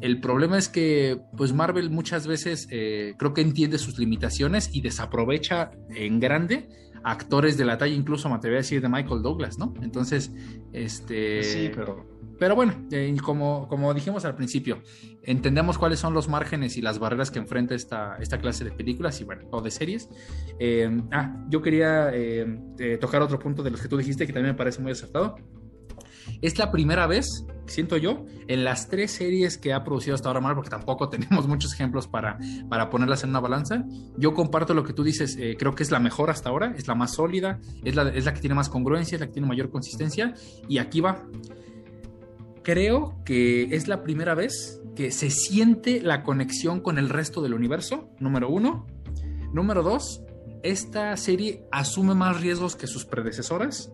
el problema es que, pues Marvel muchas veces eh, creo que entiende sus limitaciones y desaprovecha en grande actores de la talla, incluso me atrevería a decir de Michael Douglas, ¿no? Entonces, este... Sí, pero... Pero bueno, eh, como, como dijimos al principio, entendemos cuáles son los márgenes y las barreras que enfrenta esta, esta clase de películas y bueno, o de series. Eh, ah, yo quería eh, tocar otro punto de los que tú dijiste que también me parece muy acertado. Es la primera vez, siento yo, en las tres series que ha producido hasta ahora Marvel, porque tampoco tenemos muchos ejemplos para, para ponerlas en una balanza. Yo comparto lo que tú dices, eh, creo que es la mejor hasta ahora, es la más sólida, es la, es la que tiene más congruencia, es la que tiene mayor consistencia. Y aquí va. Creo que es la primera vez que se siente la conexión con el resto del universo, número uno. Número dos, esta serie asume más riesgos que sus predecesoras.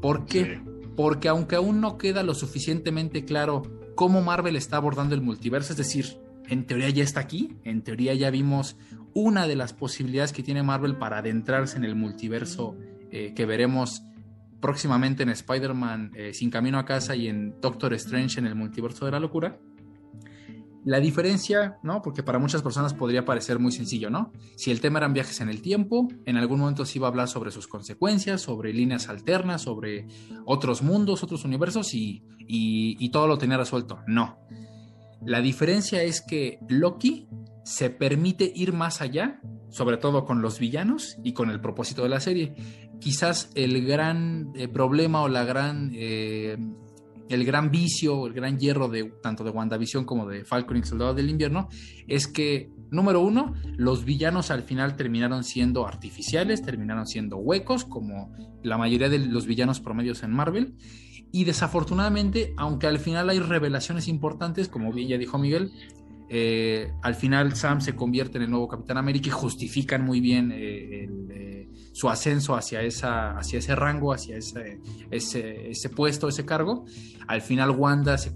¿Por qué? Porque aunque aún no queda lo suficientemente claro cómo Marvel está abordando el multiverso, es decir, en teoría ya está aquí, en teoría ya vimos una de las posibilidades que tiene Marvel para adentrarse en el multiverso eh, que veremos próximamente en Spider-Man eh, Sin Camino a Casa y en Doctor Strange en el multiverso de la locura. La diferencia, ¿no? Porque para muchas personas podría parecer muy sencillo, ¿no? Si el tema eran viajes en el tiempo, en algún momento se iba a hablar sobre sus consecuencias, sobre líneas alternas, sobre otros mundos, otros universos y, y todo lo tenía resuelto. No. La diferencia es que Loki se permite ir más allá, sobre todo con los villanos y con el propósito de la serie. Quizás el gran eh, problema o la gran eh, el gran vicio, el gran hierro de tanto de WandaVision como de Falcon y Soldado del Invierno es que, número uno, los villanos al final terminaron siendo artificiales, terminaron siendo huecos, como la mayoría de los villanos promedios en Marvel. Y desafortunadamente, aunque al final hay revelaciones importantes, como bien ya dijo Miguel, eh, al final Sam se convierte en el nuevo Capitán América y justifican muy bien eh, su ascenso hacia, esa, hacia ese rango, hacia ese, ese, puesto, ese cargo. Al final Wanda se...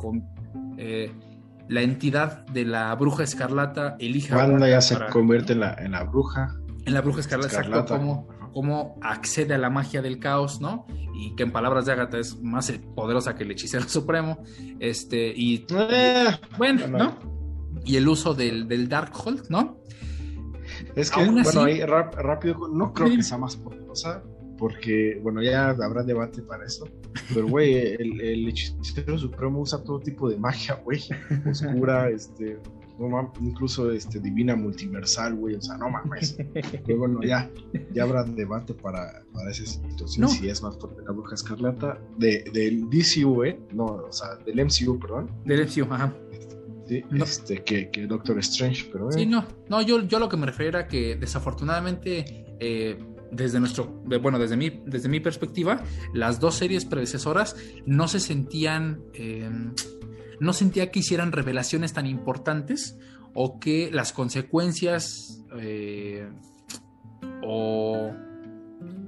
la entidad de la bruja escarlata elige Wanda ya se convierte en la, en la bruja. En la bruja escarlata, exacto, como, como accede a la magia del caos, ¿no? Y que en palabras de Agatha es más poderosa que el hechicero supremo. Este, y bueno, ¿no? y el uso del, del Darkhold, ¿no? Es que, bueno, ahí rápido, no creo que sea más poderosa, porque, bueno, ya habrá debate para eso, pero, güey, el, el, hechicero supremo usa todo tipo de magia, güey, oscura, este, incluso este, divina multiversal, güey, o sea, no mames. Pero bueno, ya, ya habrá debate para, para esa situación, si es más fuerte la bruja escarlata, de, del DCU, ¿eh? No, o sea, del MCU, perdón. Del MCU, ajá este, que, que, Doctor Strange, pero... Sí, no, no yo, yo lo que me refiero era que desafortunadamente, eh, desde nuestro, bueno, desde mi, desde mi perspectiva, las dos series predecesoras no se sentían, em, no sentía que hicieran revelaciones tan importantes o que las consecuencias eh, o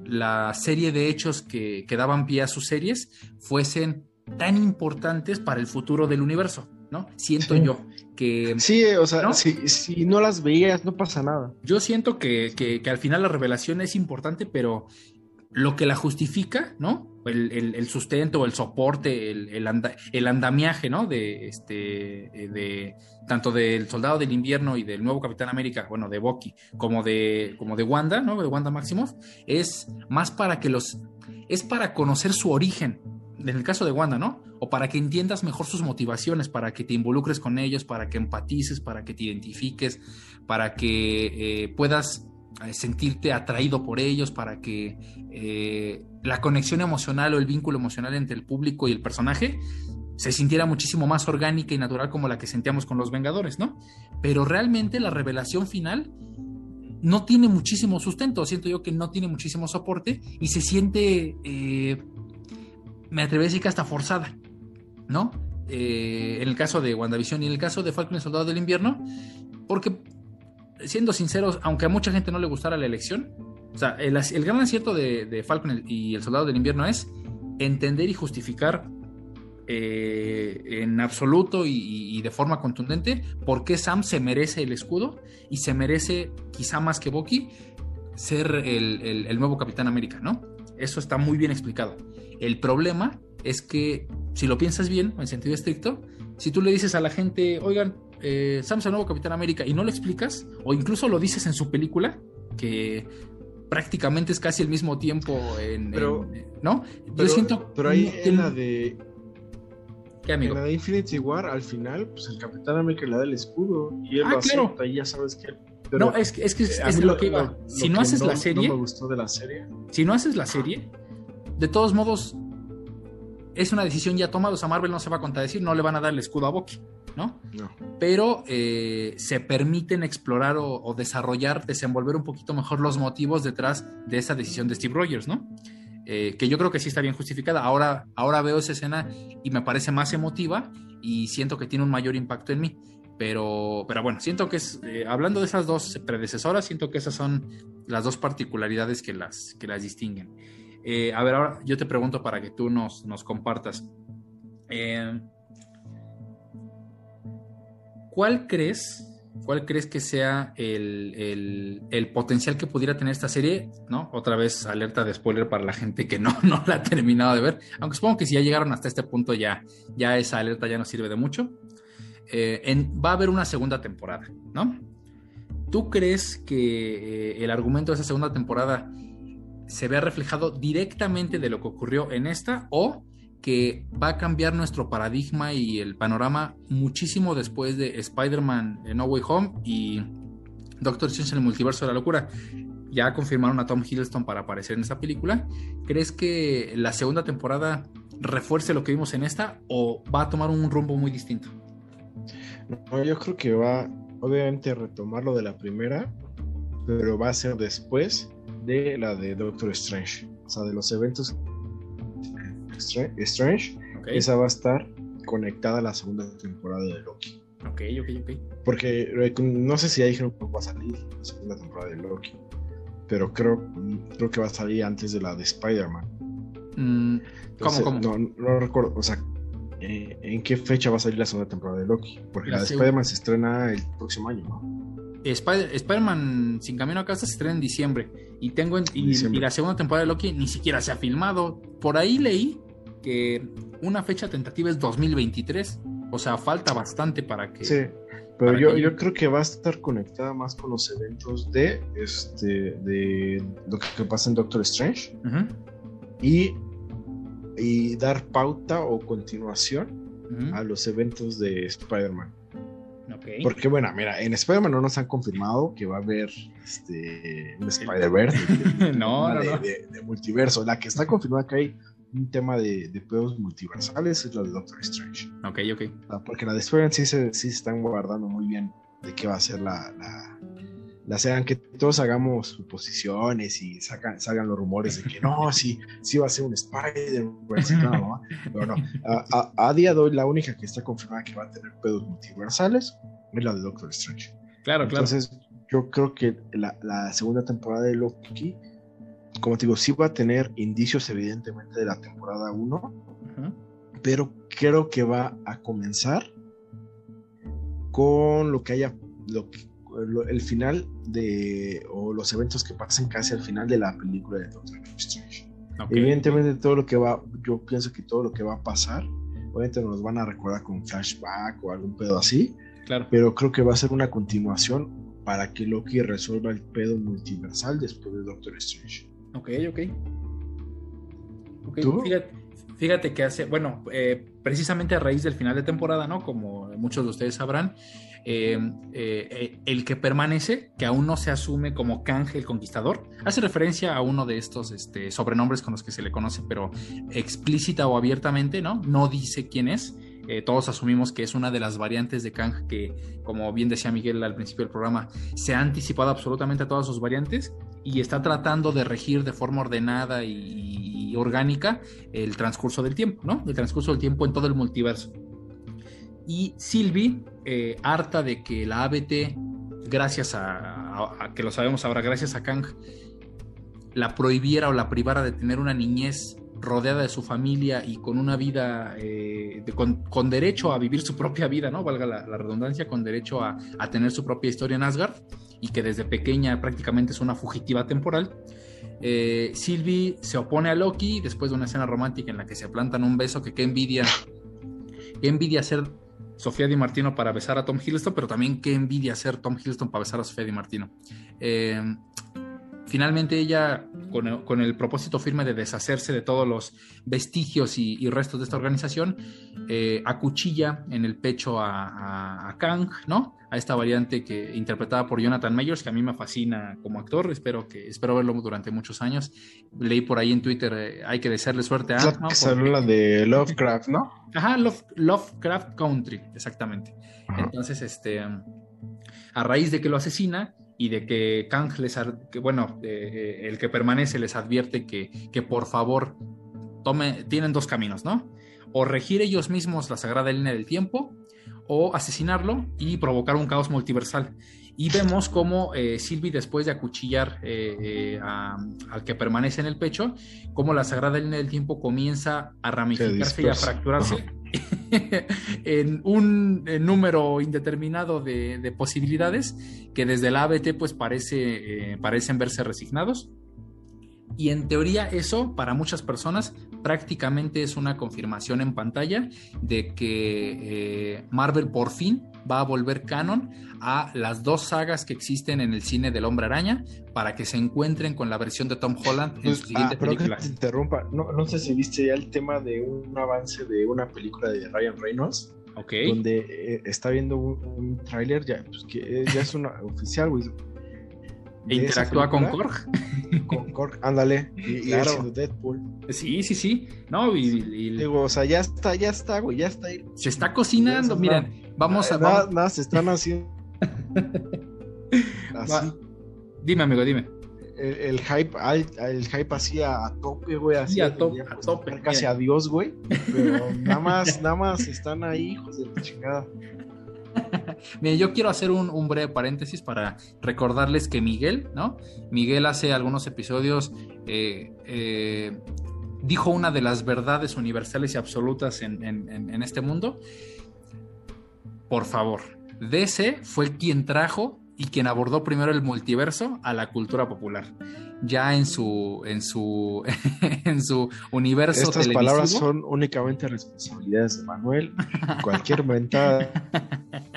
la serie de hechos que, que daban pie a sus series fuesen tan importantes para el futuro del universo. ¿No? Siento yo que... Sí, o sea, Si, no las veías, no pasa nada. Yo siento que, al final la revelación es importante, pero lo que la justifica, ¿no? El, sustento, el soporte, el, el, andamiaje, ¿no? De este, de tanto del Soldado del Invierno y del nuevo Capitán América, bueno, de Bucky, como de, como de Wanda, ¿no? De Wanda Maximoff, es más para que los, es para conocer su origen, en el caso de Wanda, ¿no? O para que entiendas mejor sus motivaciones, para que te involucres con ellos, para que empatices, para que te identifiques, para que eh, puedas eh, sentirte atraído por ellos, para que eh, la conexión emocional o el vínculo emocional entre el público y el personaje se sintiera muchísimo más orgánica y natural como la que sentíamos con los Vengadores, ¿no? Pero realmente la revelación final no tiene muchísimo sustento, siento yo que no tiene muchísimo soporte y se siente, me atrevo a decir que hasta forzada, ¿no? Eh, en el caso de WandaVision y en el caso de Falcon y el Soldado del Invierno, porque siendo sinceros, aunque a mucha gente no le gustara la elección, o sea, el, gran acierto de, Falcon y el Soldado del Invierno es entender y justificar eh, en absoluto y, de forma contundente por qué Sam se merece el escudo y se merece, quizá más que Bucky, ser el, nuevo Capitán América, ¿no? Eso está muy bien explicado. El problema es que, si lo piensas bien, en sentido estricto, si tú le dices a la gente, oigan, eh, Sam es el nuevo Capitán América y no lo explicas, o incluso lo dices en su película, que prácticamente es casi el mismo tiempo en, ¿no? Yo siento pero ahí en la de ¿Qué, amigo? En la de Infinity War, al final, pues el Capitán América le da el escudo y él ah, lo acepta y ya sabes que. No, es que es, que es, lo, que iba. si no haces la serie. No me gustó de la serie. Si no haces la serie, de todos modos, es una decisión ya tomada. O sea, Marvel no se va a contradecir, no le van a dar el escudo a Bucky, ¿no? No. Pero eh, se permiten explorar o, desarrollar, desenvolver un poquito mejor los motivos detrás de esa decisión de Steve Rogers, ¿no? Eh, que yo creo que sí está bien justificada. Ahora, ahora veo esa escena y me parece más emotiva y siento que tiene un mayor impacto en mí. Pero, pero bueno, siento que es, eh, hablando de esas dos predecesoras, siento que esas son las dos particularidades que las, que las distinguen. Eh, a ver, ahora yo te pregunto para que tú nos, nos compartas. ¿Cuál crees ¿Cuál crees que sea el, potencial que pudiera tener esta serie? ¿No? Otra vez alerta de spoiler para la gente que no, no la ha terminado de ver. Aunque supongo que si ya llegaron hasta este punto ya, ya esa alerta ya no sirve de mucho. Eh, va a haber una segunda temporada, ¿no? ¿Tú crees que eh, el argumento de esa segunda temporada se vea reflejado directamente de lo que ocurrió en esta o que va a cambiar nuestro paradigma y el panorama muchísimo después de Spider-Man No Way Home y Doctor Strange en el multiverso de la locura. Ya confirmaron a Tom Hiddleston para aparecer en esta película. ¿Crees que la segunda temporada refuerce lo que vimos en esta o va a tomar un rumbo muy distinto? No, yo creo que va, obviamente, retomar lo de la primera, pero va a ser después de la de Doctor Strange. O sea, de los eventos Strange, esa va a estar conectada a la segunda temporada de Loki. Ok, ok, ok. Porque no sé si ya dijeron que va a salir la segunda temporada de Loki, pero creo, creo que va a salir antes de la de Spider-Man. Mm, ¿Cómo, cómo? No, no recuerdo, o sea, eh, ¿en qué fecha va a salir la segunda temporada de Loki? Porque la, de Spider-Man se estrena el próximo año, ¿no? Spider-Man sin camino a casa se estrena en diciembre y tengo y, la segunda temporada de Loki ni siquiera se ha filmado. Por ahí leí que una fecha tentativa es 2023, o sea, falta bastante para que... Sí, pero yo, yo creo que va a estar conectada más con los eventos de, este, de lo que pasa en Doctor Strange y, y dar pauta o continuación a los eventos de Spider-Man. Porque, bueno, mira, en Spider-Man no nos han confirmado que va a haber este, un Spider-Verse no, de, multiverso. La que está confirmada que hay un tema de, de pedos multiversales es la de Doctor Strange. Ok, ok. porque la de Spider-Man sí se, sí se están guardando muy bien de qué va a ser la, la, la sean que todos hagamos suposiciones y sacan, salgan los rumores de que no, sí, sí va a ser un Spider-Man, no, pero no. A, a, día de hoy, la única que está confirmada que va a tener pedos multiversales es la de Doctor Strange. Claro, claro. Entonces, yo creo que la, la segunda temporada de Loki como te digo, sí va a tener indicios evidentemente de la temporada 1, pero creo que va a comenzar con lo que haya, lo el final de, o los eventos que pasen casi al final de la película de Doctor Strange. Evidentemente todo lo que va, yo pienso que todo lo que va a pasar, obviamente nos van a recordar con flashback o algún pedo así, claro. pero creo que va a ser una continuación para que Loki resuelva el pedo multiversal después de Doctor Strange. Ok, ok. okay Fíjate, que hace, bueno, eh, precisamente a raíz del final de temporada, ¿no? Como muchos de ustedes sabrán, eh, eh, el que permanece, que aún no se asume como Kang el Conquistador, hace referencia a uno de estos este, sobrenombres con los que se le conoce, pero explícita o abiertamente, ¿no? No dice quién es eh, todos asumimos que es una de las variantes de Kang que, como bien decía Miguel al principio del programa, se ha anticipado absolutamente a todas sus variantes y está tratando de regir de forma ordenada y, orgánica el transcurso del tiempo, ¿no? El transcurso del tiempo en todo el multiverso. Y Sylvie, eh, harta de que la ABT, gracias a, a, que lo sabemos ahora, gracias a Kang, la prohibiera o la privara de tener una niñez rodeada de su familia y con una vida, eh, con, derecho a vivir su propia vida, ¿no? Valga la, redundancia, con derecho a, tener su propia historia en Asgard y que desde pequeña prácticamente es una fugitiva temporal. Eh, Sylvie se opone a Loki después de una escena romántica en la que se plantan un beso que qué envidia, qué envidia ser Sofía Di Martino para besar a Tom Hiddleston, pero también qué envidia ser Tom Hiddleston para besar a Sofía Di Martino. Eh, Finalmente ella, con el, propósito firme de deshacerse de todos los vestigios y, restos de esta organización, eh, acuchilla en el pecho a, Kang, ¿no? A esta variante que interpretada por Jonathan Mayers, que a mí me fascina como actor, espero que espero verlo durante muchos años. Leí por ahí en Twitter, eh, hay que desearle suerte a Ant. ¿no? de Lovecraft, ¿no? Ajá, Lovecraft Country, exactamente. Entonces, este, a raíz de que lo asesina, y de que Kang les, que, bueno, eh, el que permanece les advierte que, que por favor tome, tienen dos caminos, ¿no? O regir ellos mismos la sagrada línea del tiempo o asesinarlo y provocar un caos multiversal. Y vemos cómo eh, Sylvie, después de acuchillar eh, al que permanece en el pecho, cómo la sagrada línea del tiempo comienza a ramificarse y a fracturarse en un número indeterminado de, posibilidades que desde la ABT pues parece, eh, parecen verse resignados. Y en teoría eso para muchas personas prácticamente es una confirmación en pantalla de que eh, Marvel por fin va a volver canon a las dos sagas que existen en el cine del Hombre Araña para que se encuentren con la versión de Tom Holland en pues, su siguiente ah, película. Que te interrumpa, no, sé si viste ya el tema de un avance de una película de Ryan Reynolds. Okay. Donde eh, está viendo un, tráiler ya, pues, que ya es una oficial, güey. ¿E interactúa con Korg? Con Korg, ándale. Y, claro. Deadpool. Sí, sí, sí. No, y, Digo, o sea, ya está, ya está, güey, ya está ahí. Se está cocinando, miren. Vamos a. Nada, nada, se están haciendo. así. Dime, amigo, dime. El, hype, el, hype así a, tope, güey. Así a, tope, a tope. Casi a Dios, güey. Pero nada más, nada más están ahí, hijos de la chingada. Mire, yo quiero hacer un, breve paréntesis para recordarles que Miguel, ¿no? Miguel hace algunos episodios eh, eh, dijo una de las verdades universales y absolutas en este mundo. Por favor, DC fue quien trajo y quien abordó primero el multiverso a la cultura popular. Ya en su en su en su universo Estas palabras son únicamente responsabilidades de Manuel. Cualquier mentada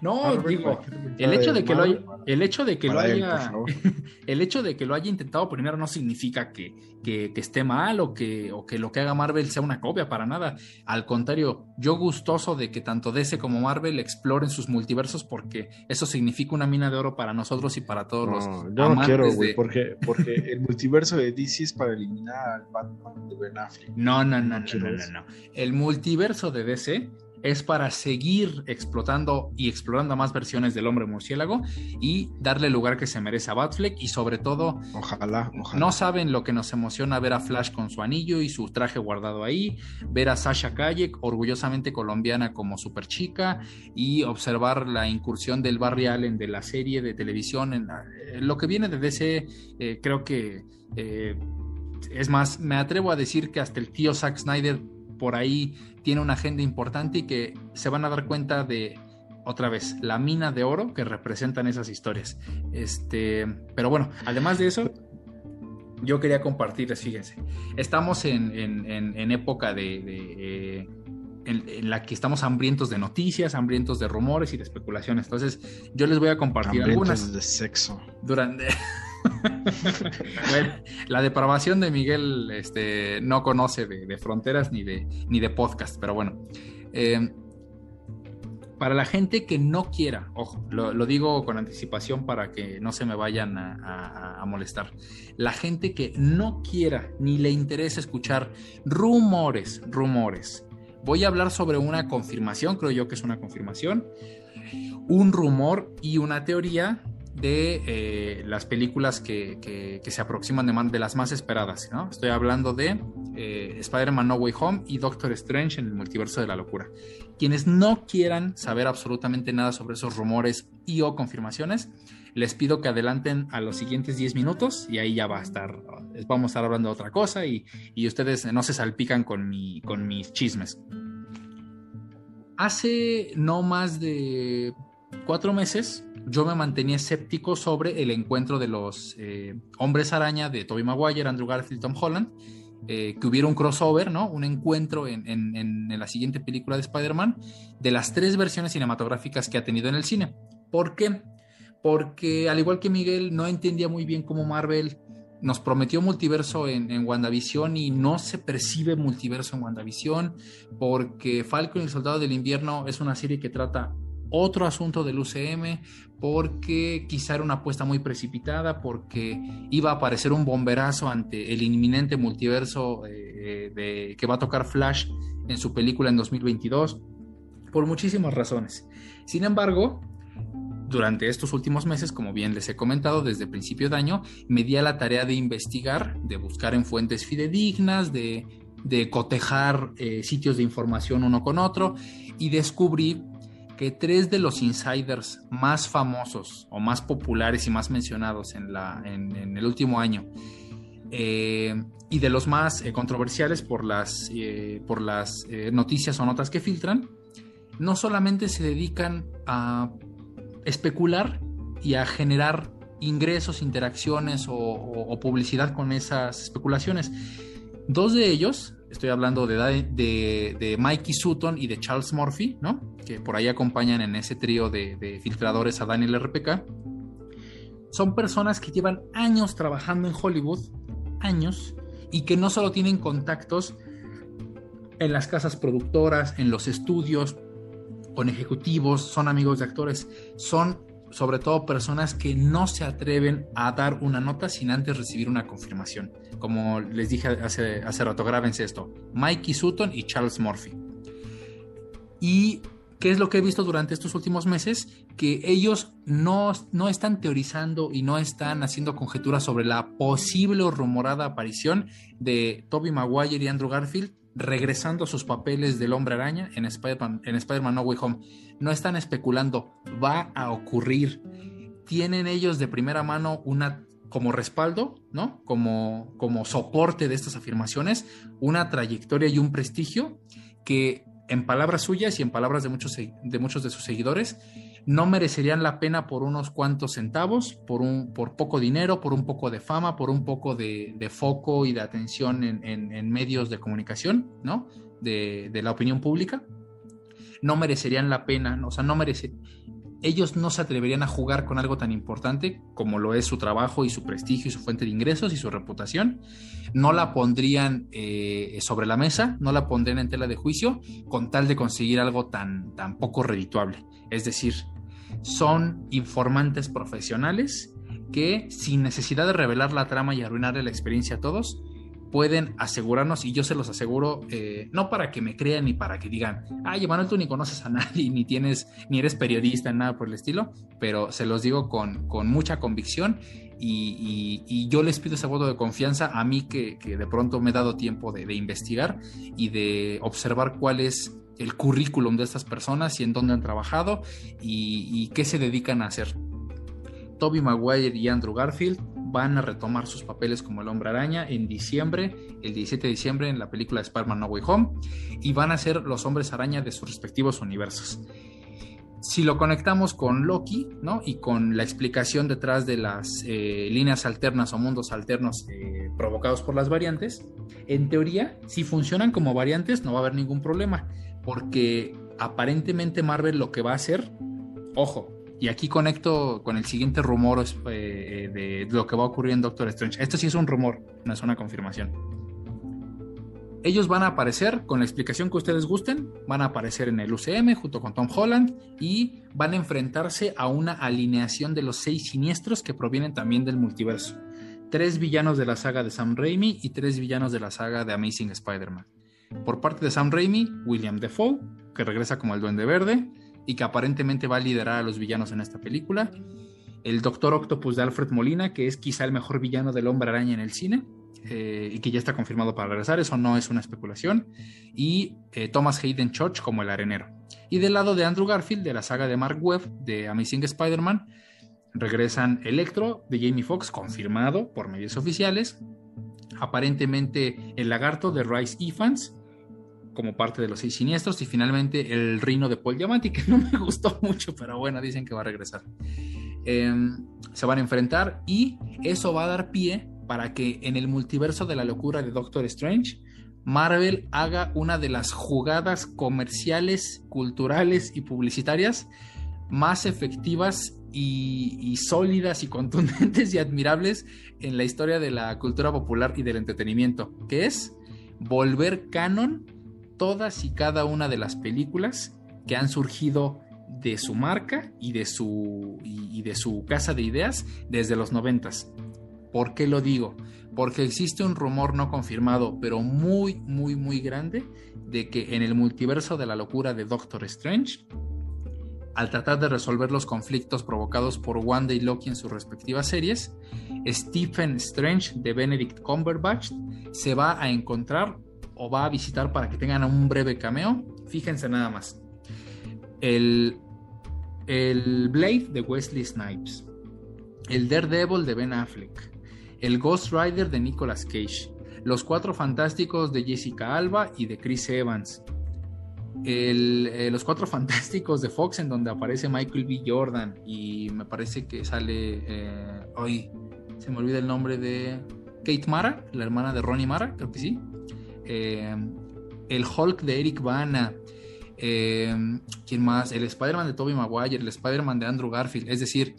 no, digo, el hecho de que lo haya, el hecho de que lo haya, el hecho de que lo haya intentado primero no significa que, que, esté mal o que, o que lo que haga Marvel sea una copia para nada. Al contrario, yo gustoso de que tanto DC como Marvel exploren sus multiversos porque eso significa una mina de oro para nosotros y para todos los. Yo no quiero, güey, porque, porque el multiverso de DC es para eliminar al Batman de Ben Affleck. No, no, no, no, no, no, no. El multiverso de DC es para seguir explotando y explorando más versiones del hombre murciélago y darle el lugar que se merece a Batfleck y sobre todo ojalá, no saben lo que nos emociona ver a Flash con su anillo y su traje guardado ahí, ver a Sasha Kayek orgullosamente colombiana como super chica y observar la incursión del Barry Allen de la serie de televisión en eh, lo que viene de DC eh, creo que eh, es más me atrevo a decir que hasta el tío Zack Snyder por ahí tiene una agenda importante y que se van a dar cuenta de otra vez la mina de oro que representan esas historias. Este, pero bueno, además de eso, yo quería compartirles, fíjense, estamos en, época de, eh, en, la que estamos hambrientos de noticias, hambrientos de rumores y de especulaciones. Entonces, yo les voy a compartir algunas. de sexo. Durante. bueno, la depravación de Miguel este, no conoce de, fronteras ni de, ni de podcast, pero bueno. Eh, para la gente que no quiera, ojo, lo, digo con anticipación para que no se me vayan a, molestar. La gente que no quiera ni le interesa escuchar rumores, rumores Voy a hablar sobre una confirmación, creo yo que es una confirmación, un rumor y una teoría de eh, las películas que, se aproximan de, de, las más esperadas. ¿no? Estoy hablando de eh, Spider-Man No Way Home y Doctor Strange en el multiverso de la locura. Quienes no quieran saber absolutamente nada sobre esos rumores y o confirmaciones, les pido que adelanten a los siguientes 10 minutos y ahí ya va a estar, vamos a estar hablando de otra cosa y, y ustedes no se salpican con, mi, con mis chismes. Hace no más de cuatro meses yo me mantenía escéptico sobre el encuentro de los eh, hombres araña de Tobey Maguire, Andrew Garfield, Tom Holland, eh, que hubiera un crossover, ¿no? Un encuentro en, en, la siguiente película de Spider-Man de las tres versiones cinematográficas que ha tenido en el cine. ¿Por qué? Porque al igual que Miguel, no entendía muy bien cómo Marvel nos prometió multiverso en, en, WandaVision y no se percibe multiverso en WandaVision porque Falcon y el Soldado del Invierno es una serie que trata otro asunto del UCM, porque quizá era una apuesta muy precipitada, porque iba a aparecer un bomberazo ante el inminente multiverso eh, de, que va a tocar Flash en su película en 2022, por muchísimas razones. Sin embargo, durante estos últimos meses, como bien les he comentado desde principio de año, me di a la tarea de investigar, de buscar en fuentes fidedignas, de, cotejar eh, sitios de información uno con otro y descubrí que tres de los insiders más famosos o más populares y más mencionados en, la, en, el último año eh, y de los más eh, controversiales por las, eh, por las noticias o notas que filtran, no solamente se dedican a especular y a generar ingresos, interacciones o, o publicidad con esas especulaciones. Dos de ellos Estoy hablando de, de, Mikey Sutton y de Charles Murphy, ¿no? Que por ahí acompañan en ese trío de, filtradores a Daniel RPK. Son personas que llevan años trabajando en Hollywood, años, y que no solo tienen contactos en las casas productoras, en los estudios, con ejecutivos, son amigos de actores, son sobre todo personas que no se atreven a dar una nota sin antes recibir una confirmación. Como les dije hace, hace rato, grábense esto. Mikey Sutton y Charles Murphy. Y ¿Qué es lo que he visto durante estos últimos meses? Que ellos no, no, están teorizando y no están haciendo conjeturas sobre la posible o rumorada aparición de Toby Maguire y Andrew Garfield regresando a sus papeles del hombre araña en Spider-Man en Spider No Way Home. No están especulando, va a ocurrir. Tienen ellos de primera mano una como respaldo, ¿no? Como, como soporte de estas afirmaciones, una trayectoria y un prestigio que en palabras suyas y en palabras de muchos de, muchos de sus seguidores no merecerían la pena por unos cuantos centavos, por, un, por poco dinero, por un poco de fama, por un poco de, foco y de atención en, medios de comunicación, ¿no? De, la opinión pública. No merecerían la pena, o sea, no merece, ellos no se atreverían a jugar con algo tan importante como lo es su trabajo y su prestigio y su fuente de ingresos y su reputación. No la pondrían eh, sobre la mesa, no la pondrían en tela de juicio con tal de conseguir algo tan, tan poco redituable. Es decir, son informantes profesionales que sin necesidad de revelar la trama y arruinarle la experiencia a todos, pueden asegurarnos, y yo se los aseguro, eh, no para que me crean ni para que digan, ay, Emanuel, tú ni conoces a nadie, ni tienes, ni eres periodista, nada por el estilo, pero se los digo con, con mucha convicción y, yo les pido ese voto de confianza a mí que, de pronto me he dado tiempo de, investigar y de observar cuál es el currículum de estas personas y en dónde han trabajado y, y qué se dedican a hacer. Toby Maguire y Andrew Garfield van a retomar sus papeles como el hombre araña en diciembre, el 17 de diciembre en la película Spider-Man No Way Home, y van a ser los hombres araña de sus respectivos universos. Si lo conectamos con Loki, ¿no? Y con la explicación detrás de las eh, líneas alternas o mundos alternos eh, provocados por las variantes, en teoría, si funcionan como variantes, no va a haber ningún problema, porque aparentemente Marvel lo que va a hacer, ojo, y aquí conecto con el siguiente rumor eh, de lo que va a ocurrir en Doctor Strange. Esto sí es un rumor, no es una confirmación. Ellos van a aparecer con la explicación que ustedes gusten, van a aparecer en el UCM junto con Tom Holland y van a enfrentarse a una alineación de los seis siniestros que provienen también del multiverso. Tres villanos de la saga de Sam Raimi y tres villanos de la saga de Amazing Spider-Man. Por parte de Sam Raimi, William Defoe, que regresa como el Duende Verde y que aparentemente va a liderar a los villanos en esta película. El Doctor Octopus de Alfred Molina, que es quizá el mejor villano del Hombre Araña en el cine. Eh, y que ya está confirmado para regresar, eso no es una especulación, y eh, Thomas Hayden Church como el arenero. Y del lado de Andrew Garfield, de la saga de Mark Webb, de Amazing Spider-Man, regresan Electro de Jamie Foxx, confirmado por medios oficiales, aparentemente el lagarto de Rice Ifans, como parte de los seis siniestros, y finalmente el Rino de Paul Diamante, que no me gustó mucho, pero bueno, dicen que va a regresar. Em, se van a enfrentar y eso va a dar pie para que en el multiverso de la locura de Doctor Strange, Marvel haga una de las jugadas comerciales, culturales y publicitarias más efectivas y, sólidas y contundentes y admirables en la historia de la cultura popular y del entretenimiento, que es volver canon todas y cada una de las películas que han surgido de su marca y de su, y de su casa de ideas desde los noventas. ¿Por qué lo digo? Porque existe un rumor no confirmado, pero muy, muy, muy grande, de que en el multiverso de la locura de Doctor Strange, al tratar de resolver los conflictos provocados por Wanda y Loki en sus respectivas series, Stephen Strange de Benedict Cumberbatch se va a encontrar o va a visitar para que tengan un breve cameo. Fíjense nada más. El, el Blade de Wesley Snipes, el Daredevil de Ben Affleck, el Ghost Rider de Nicolas Cage, Los Cuatro Fantásticos de Jessica Alba y de Chris Evans, eh, Los Cuatro Fantásticos de Fox en donde aparece Michael B. Jordan y me parece que sale eh, hoy, se me olvida el nombre de Kate Mara, la hermana de Ronnie Mara, creo que sí. Eh, el Hulk de Eric Bana. ¿Quién más? El Spider-Man de Tobey Maguire, el Spider-Man de Andrew Garfield. Es decir,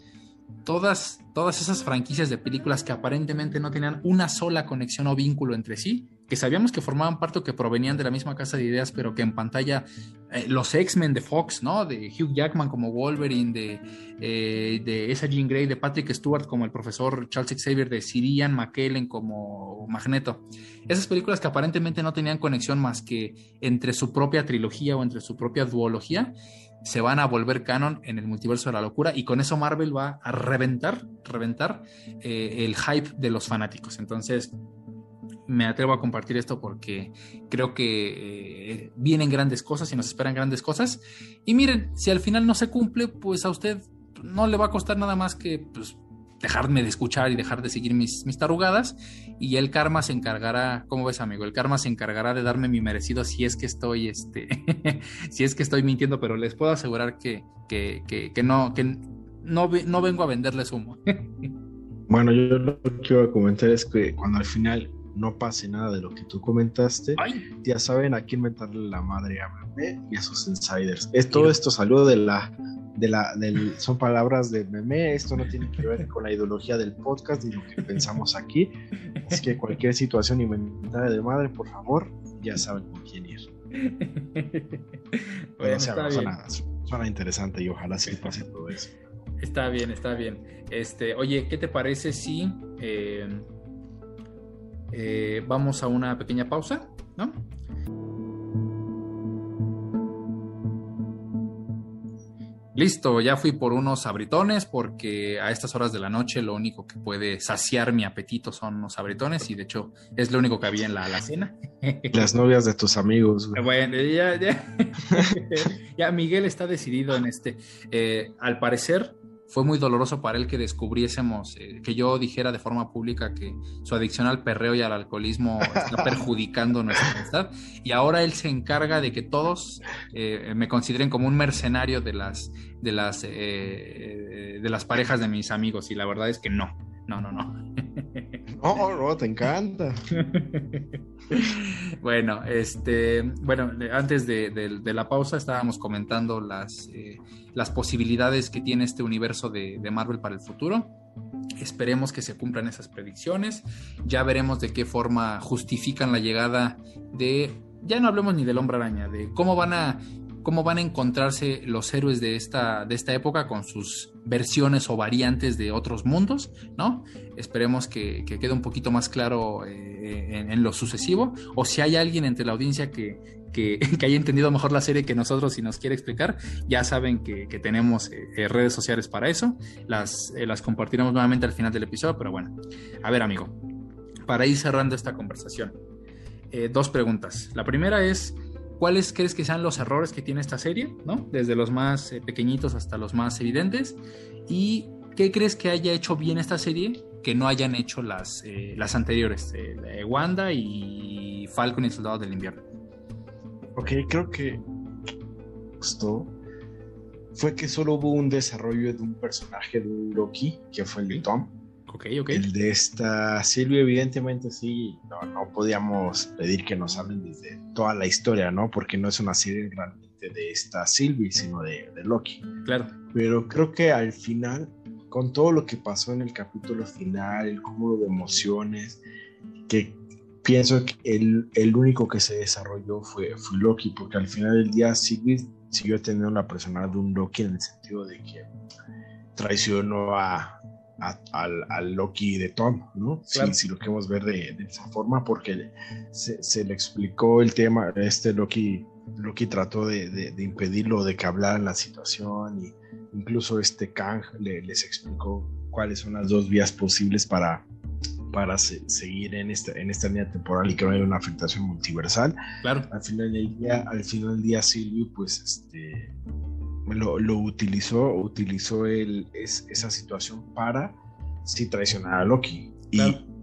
todas, todas esas franquicias de películas que aparentemente no tenían una sola conexión o vínculo entre sí, que sabíamos que formaban parte o que provenían de la misma casa de ideas, pero que en pantalla eh, los X-Men de Fox, ¿no? De Hugh Jackman como Wolverine, de, eh, de esa Jean Grey, de Patrick Stewart como el profesor Charles Xavier, de Sirian McKellen como Magneto. Esas películas que aparentemente no tenían conexión más que entre su propia trilogía o entre su propia duología, se van a volver canon en el multiverso de la locura y con eso Marvel va a reventar, reventar eh, el hype de los fanáticos. Entonces, me atrevo a compartir esto porque creo que eh, vienen grandes cosas y nos esperan grandes cosas. Y miren, si al final no se cumple, pues a usted no le va a costar nada más que pues, dejarme de escuchar y dejar de seguir mis, mis tarugadas y el karma se encargará, ¿cómo ves amigo? El karma se encargará de darme mi merecido si es que estoy, este, si es que estoy mintiendo, pero les puedo asegurar que, que, que, no, que no, no vengo a venderles humo. bueno, yo lo que quiero comentar es que cuando al final no pase nada de lo que tú comentaste, ya saben a quién mentarle la madre a Meme y a sus insiders. Es, todo esto salió de la de la, del, son palabras de meme, esto no tiene que ver con la ideología del podcast ni lo que pensamos aquí. Es que cualquier situación inventada de madre, por favor, ya saben con quién ir. bueno, suena, interesante y ojalá sí pase todo eso. Está bien, está bien. Este, oye, ¿qué te parece si eh, eh, vamos a una pequeña pausa? ¿No? Listo, ya fui por unos sabritones porque a estas horas de la noche lo único que puede saciar mi apetito son los sabritones y de hecho es lo único que había en la, cena. Las novias de tus amigos. Bueno, ya, ya, ya Miguel está decidido en este. Eh, al parecer fue muy doloroso para él que descubriésemos, eh, que yo dijera de forma pública que su adicción al perreo y al alcoholismo está perjudicando nuestra amistad. Y ahora él se encarga de que todos eh, me consideren como un mercenario de las, de, las, eh, de las parejas de mis amigos. Y la verdad es que no, no, no, no. No, no, te encanta. bueno, este, bueno, antes de, la pausa estábamos comentando las, eh, las posibilidades que tiene este universo de, Marvel para el futuro. Esperemos que se cumplan esas predicciones. Ya veremos de qué forma justifican la llegada de, ya no hablemos ni del hombre araña, de cómo van a cómo van a encontrarse los héroes de esta, de esta época con sus versiones o variantes de otros mundos, ¿no? Esperemos que, quede un poquito más claro eh, en, lo sucesivo, o si hay alguien entre la audiencia que, que, haya entendido mejor la serie que nosotros y nos quiere explicar, ya saben que, tenemos eh, redes sociales para eso, las, las compartiremos nuevamente al final del episodio, pero bueno, a ver amigo, para ir cerrando esta conversación, dos preguntas. La primera es, ¿Cuáles crees que sean los errores que tiene esta serie? ¿no? Desde los más eh, pequeñitos hasta los más evidentes. ¿Y qué crees que haya hecho bien esta serie que no hayan hecho las, eh, las anteriores? Eh, Wanda y Falcon y el Soldado del Invierno. Ok, creo que esto fue que solo hubo un desarrollo de un personaje de un Loki, que fue el de Tom el de esta Silvia, evidentemente sí, no, podíamos pedir que nos hablen desde toda la historia, ¿no? Porque no es una serie realmente de esta Sylvie, sino de, Loki. Claro. Pero creo que al final, con todo lo que pasó en el capítulo final, el cúmulo de emociones, que pienso que el, el único que se desarrolló fue, fue Loki, porque al final del día Sylvie siguió teniendo una personalidad de un Loki en el sentido de que traicionó a, al, Loki de Tom, ¿no? Si, lo queremos ver de, esa forma, porque se, le explicó el tema, este Loki, Loki trató de, impedirlo, de que hablaran la situación, y incluso este Kang les explicó cuáles son las dos vías posibles para, para seguir en esta, en esta línea temporal y que no haya una afectación multiversal. Claro. Al final del día, al final del día Silvio, pues este lo, lo utilizó, utilizó el, es, esa situación para sí traicionar a Loki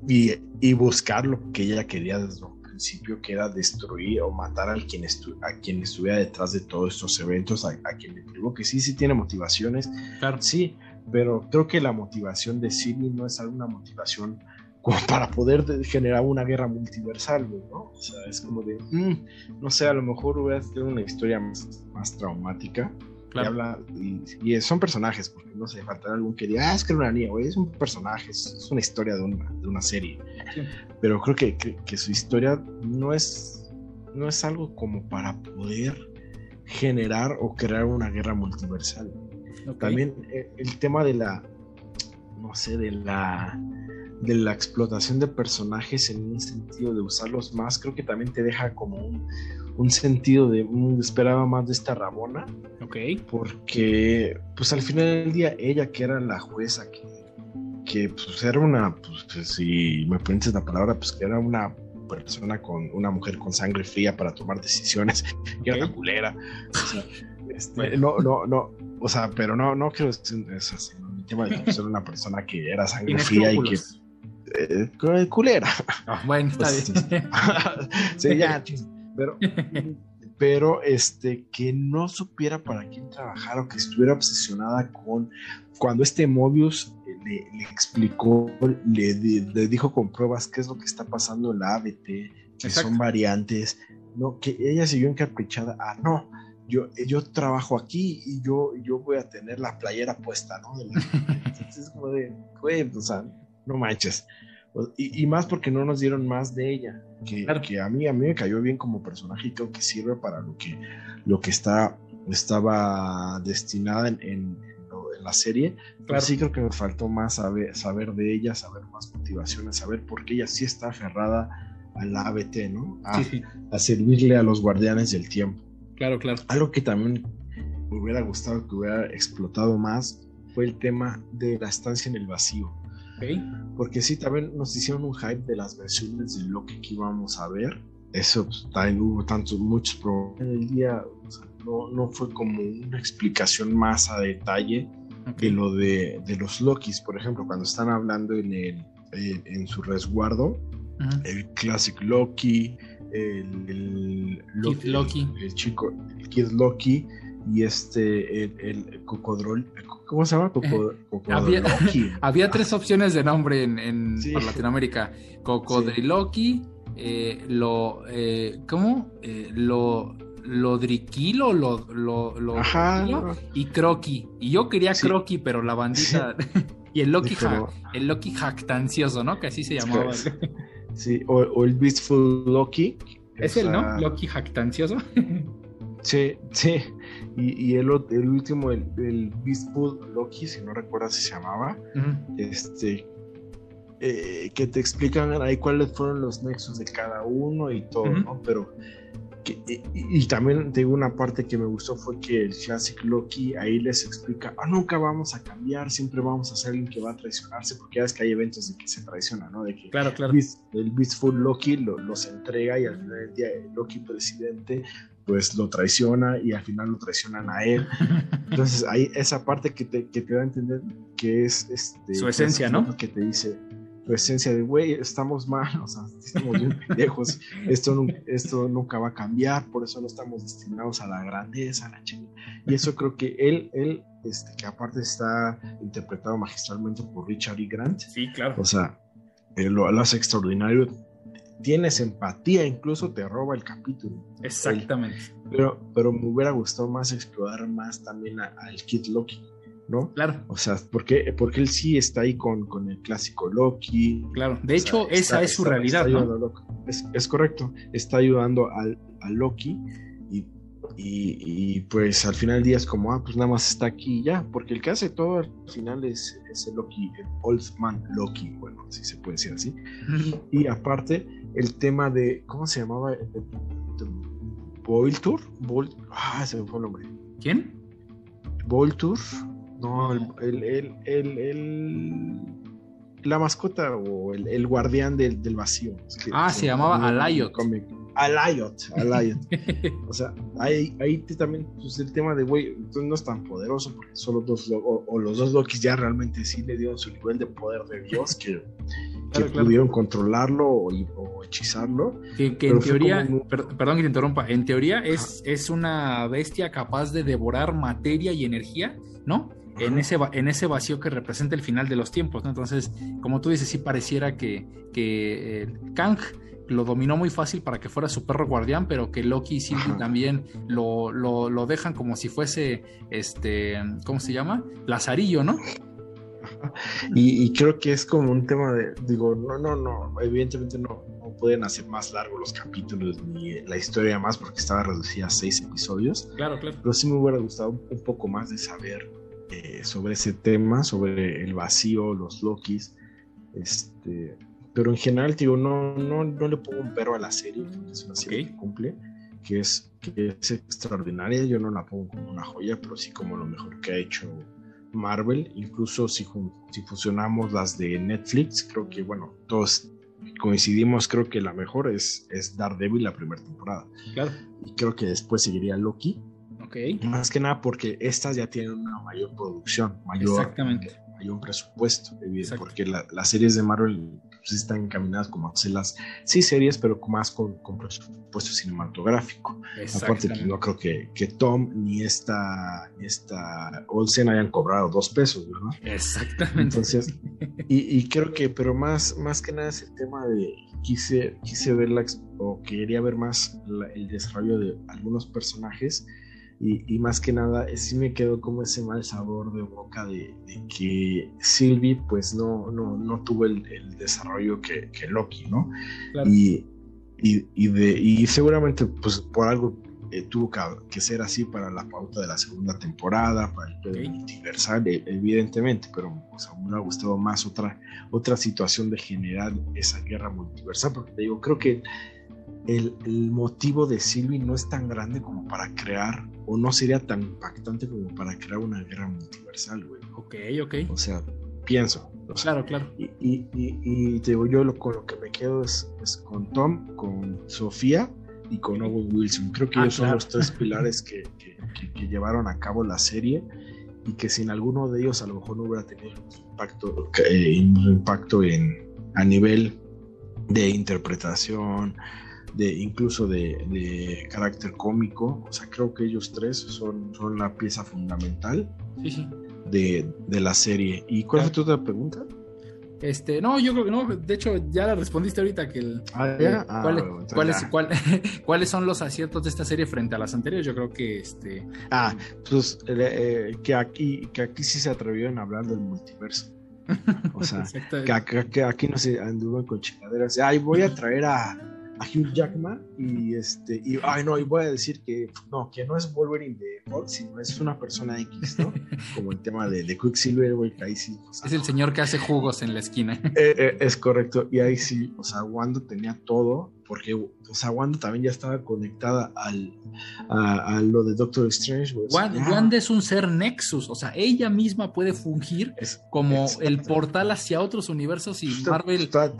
y, y, buscar lo que ella quería desde un principio, que era destruir o matar al quien a quien estuviera detrás de todos estos eventos, a, quien le privó, que sí, sí tiene motivaciones, claro. sí, pero creo que la motivación de Sylvie no es alguna motivación como para poder generar una guerra multiversal, ¿no? O sea, es como de, mm, no sé, a lo mejor hubiera tenido una historia más, más traumática, y, son personajes, porque no sé, faltará algún que diga, ah, es que era una niña, güey, es un personaje, es, una historia de una, de una serie. Pero creo que, que, su historia no es, no es algo como para poder generar o crear una guerra multiversal. También eh, el tema de la, no sé, de la de la explotación de personajes en un sentido de usarlos más, creo que también te deja como un, un sentido de un, esperaba más de esta Rabona. Ok. Porque, pues al final del día, ella que era la jueza, que, que pues era una, pues si me pones la palabra, pues que era una persona con una mujer con sangre fría para tomar decisiones, que era una culera. Este, no, no, no, o sea, pero no, no creo que es así. El tema de ser una persona que era sangre fría y que eh, culera. Ah, bueno, está pues, bien. sí, ya, pero, pero este, que no supiera para quién trabajar o que estuviera obsesionada con cuando este Mobius le, explicó, le, dijo con pruebas qué es lo que está pasando en la ABT, que son variantes, no, que ella siguió encaprichada, ah, no, yo, yo trabajo aquí y yo, yo voy a tener la playera puesta, ¿no? Entonces es como de, güey, o sea, no manches. Y, más porque no nos dieron más de ella, que, que, a mí a mí me cayó bien como personaje y creo que sirve para lo que, lo que está, estaba destinada en, en, la serie. Pero sí creo que me faltó más saber, saber de ella, saber más motivaciones, saber por qué ella sí está aferrada a la ABT, ¿no? A, a servirle a los guardianes del tiempo. Claro, claro. Algo que también me hubiera gustado que hubiera explotado más fue el tema de la estancia en el vacío. Porque sí, también nos hicieron un hype de las versiones de Loki que íbamos a ver. Eso pues, también hubo tantos, muchos problemas. En el día no, no, fue como una explicación más a detalle de lo de, de, los Lokis. Por ejemplo, cuando están hablando en, el, eh, en su resguardo, el Classic Loki, el, Loki, el chico, el Kid Loki y este, el, el cocodrol, ¿cómo se llama? había, tres opciones de nombre en, Latinoamérica: Cocodriloqui, eh, lo, eh, ¿cómo? Eh, lo, Lodriquilo, lo, lo, y Croqui. Y yo quería Croqui, pero la bandita. y el Loki, el Loki jactancioso, ¿no? Que así se llamaba. Sí, o, el Beastful Loki. Es el, ¿no? Loki jactancioso. Sí, sí. Y, el, el, último, el, el Loki, si no recuerdas si se llamaba, este, eh, que te explican ahí cuáles fueron los nexos de cada uno y todo, ¿no? Pero y, también te digo una parte que me gustó fue que el Classic Loki ahí les explica, ah, nunca vamos a cambiar, siempre vamos a ser alguien que va a traicionarse, porque ya ves que hay eventos de que se traiciona, ¿no? De que claro, claro. el Beastful Loki lo, los entrega y al final del día el Loki presidente pues lo traiciona y al final lo traicionan a él. Entonces hay esa parte que te, que te da a entender que es este, su esencia, ¿no? Que te dice, esencia de, güey, estamos mal, o sea, estamos bien pendejos, esto, esto nunca va a cambiar, por eso no estamos destinados a la grandeza, a la chingada. Y eso creo que él, él, este, que aparte está interpretado magistralmente por Richard E. Grant. Sí, claro. O sea, él lo, hace extraordinario. Tienes empatía, incluso te roba el capítulo. Exactamente. pero, pero me hubiera gustado más explorar más también al Kid Loki ¿no? Claro. O sea, porque, porque él sí está ahí con, con el clásico Loki. Claro, de hecho, esa es su realidad, ¿no? Es, correcto, está ayudando al, a Loki y, y, pues al final del día es como, ah, pues nada más está aquí ya, porque el que hace todo al final es, es el Loki, el Old Man Loki, bueno, si se puede decir así. y aparte, el tema de, ¿cómo se llamaba? Voltur, ah, ese fue el nombre. ¿Quién? Voltur, no, el, el, el, la mascota o el, guardián del, del vacío. ah, se llamaba Alayot. Alayot, Alayot. o sea, ahí, ahí también, pues el tema de, güey, no es tan poderoso porque solo dos, o, los dos Lokis ya realmente sí le dieron su nivel de poder de Dios que, que pudieron controlarlo o, hechizarlo. Que, en teoría, perdón que te interrumpa, en teoría es, es una bestia capaz de devorar materia y energía, ¿no? en ese, en ese vacío que representa el final de los tiempos, ¿no? Entonces, como tú dices, sí pareciera que, que eh, Kang lo dominó muy fácil para que fuera su perro guardián, pero que Loki y Sylvie también lo, lo, dejan como si fuese, este, ¿cómo se llama? Lazarillo, ¿no? Y, creo que es como un tema de, digo, no, no, no, evidentemente no, no pueden hacer más largos los capítulos ni la historia más porque estaba reducida a seis episodios. Claro, claro. Pero sí me hubiera gustado un poco más de saber eh, sobre ese tema, sobre el vacío, los Lokis. Este, pero en general, digo, no, no, no le pongo un pero a la serie, es una serie que cumple, que es, que es extraordinaria. Yo no la pongo como una joya, pero sí como lo mejor que ha hecho Marvel. Incluso si, si fusionamos las de Netflix, creo que, bueno, todos coincidimos, creo que la mejor es, es Daredevil la primera temporada. Claro. Y creo que después seguiría Loki. Okay. Más que nada porque estas ya tienen una mayor producción, mayor, Exactamente. mayor presupuesto, porque las series de Marvel pues, están encaminadas como a hacer las, sí, series, pero más con, presupuesto cinematográfico. Aparte que no creo que, que, Tom ni esta, esta Olsen hayan cobrado dos pesos, ¿verdad? Exactamente. Entonces, y, creo que, pero más, más que nada es el tema de, quise, quise ver la, o quería ver más el desarrollo de algunos personajes y, más que nada sí me quedó como ese mal sabor de boca de, que Sylvie pues no, no, no tuvo el, desarrollo que, que, Loki, ¿no? Y, y, de, y seguramente pues por algo eh, tuvo que, ser así para la pauta de la segunda temporada, para el multiversal, e, evidentemente, pero pues, me ha gustado más otra, otra situación de generar esa guerra multiversal, porque te digo, creo que el, motivo de Sylvie no es tan grande como para crear, o no sería tan impactante como para crear una guerra multiversal, güey. Ok, ok. O sea, pienso. claro, claro. Y, y, te digo, yo lo, con lo que me quedo es, con Tom, con Sofía y con Owen Wilson. Creo que ah, ellos son los tres pilares que, llevaron a cabo la serie y que sin alguno de ellos a lo mejor no hubiera tenido impacto, eh, impacto en, a nivel de interpretación, de incluso de, carácter cómico. O sea, creo que ellos tres son, son la pieza fundamental De, la serie. ¿Y cuál fue tu otra pregunta? Este, no, yo creo que no, de hecho ya la respondiste ahorita que el, ah, ah, ¿cuáles, cuáles son los aciertos de esta serie frente a las anteriores? Yo creo que este Ah, pues eh, que aquí que aquí sí se atrevieron a hablar del multiverso. O sea, que, aquí no se anduvo con chingaderas. Ay, voy a traer a Hugh Jackman y este y ay no y voy a decir que no que no es Wolverine de Fox sino es una persona X no como el tema de, de Quicksilver güey ahí sí es el señor que hace jugos en la esquina. Eh, eh, es correcto y ahí sí o sea Wanda tenía todo porque o sea Wanda también ya estaba conectada al a, lo de Doctor Strange Wanda, es un ser Nexus o sea ella misma puede fungir como el portal hacia otros universos y Marvel está,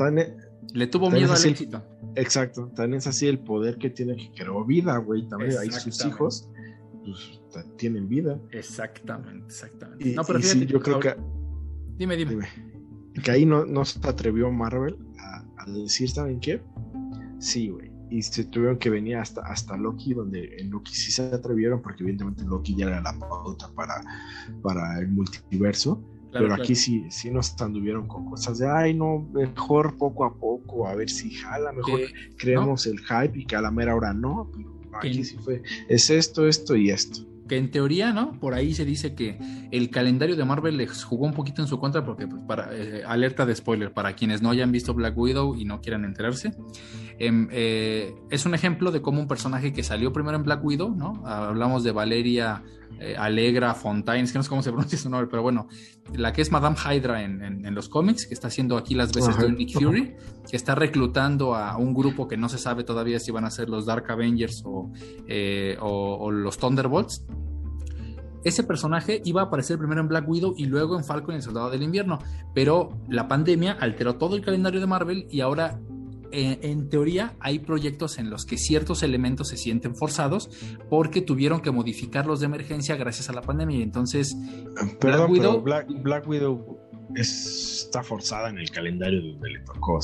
le tuvo miedo al éxito. Exacto, también es así el poder que tiene que creó vida, güey. También ahí sus hijos pues, tienen vida. Exactamente, exactamente. Y, no, pero sí, yo creo que. Dime, dime, Que ahí no, no se atrevió Marvel a, decir, ¿saben qué? Sí, güey. Y se tuvieron que venir hasta, hasta Loki, donde en Loki sí se atrevieron, porque evidentemente Loki ya era la pauta para, para el multiverso pero aquí sí, sí nos anduvieron con cosas de, ay, no, mejor poco a poco, a ver si jala, mejor creemos el hype y que a la mera hora no. aquí sí fue, es esto, esto y esto. Que en teoría, ¿no? Por ahí se dice que el calendario de Marvel les jugó un poquito en su contra porque, pues, para, eh, alerta de spoiler, para quienes no hayan visto Black Widow y no quieran enterarse, em, eh, es un ejemplo de cómo un personaje que salió primero en Black Widow, ¿no? Hablamos de Valeria eh, Alegra Fontaine, es que no sé cómo se pronuncia su nombre, pero bueno, la que es Madame Hydra en, los cómics, que está haciendo aquí las veces de Nick Fury, que está reclutando a un grupo que no se sabe todavía si van a ser los Dark Avengers eh, o, o, los Thunderbolts. Ese personaje iba a aparecer primero en Black Widow y luego en Falcon y el Soldado del Invierno, pero la pandemia alteró todo el calendario de Marvel y ahora en teoría hay proyectos en los que ciertos elementos se sienten forzados porque tuvieron que modificarlos de emergencia gracias a la pandemia. Entonces, Perdón, Black Widow, Black, Widow está forzada en el calendario donde le tocó.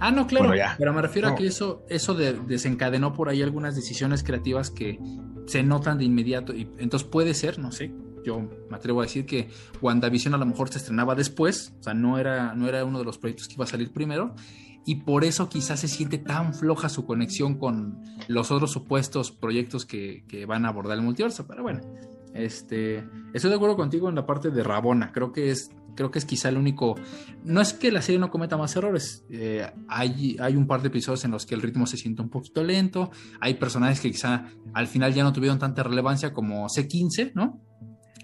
ah, no, claro. pero me refiero a que eso, eso desencadenó por ahí algunas decisiones creativas que se notan de inmediato. Y entonces puede ser, no sé, yo me atrevo a decir que WandaVision a lo mejor se estrenaba después, o sea, no era, no era uno de los proyectos que iba a salir primero, y por eso quizás se siente tan floja su conexión con los otros supuestos proyectos que, van a abordar el multiverso. Pero bueno, este, estoy de acuerdo contigo en la parte de Rabona. Creo que es, creo que es quizá el único. No es que la serie no cometa más errores. Eh, hay, hay un par de episodios en los que el ritmo se siente un poquito lento. Hay personajes que quizá al final ya no tuvieron tanta relevancia como C15, ¿no?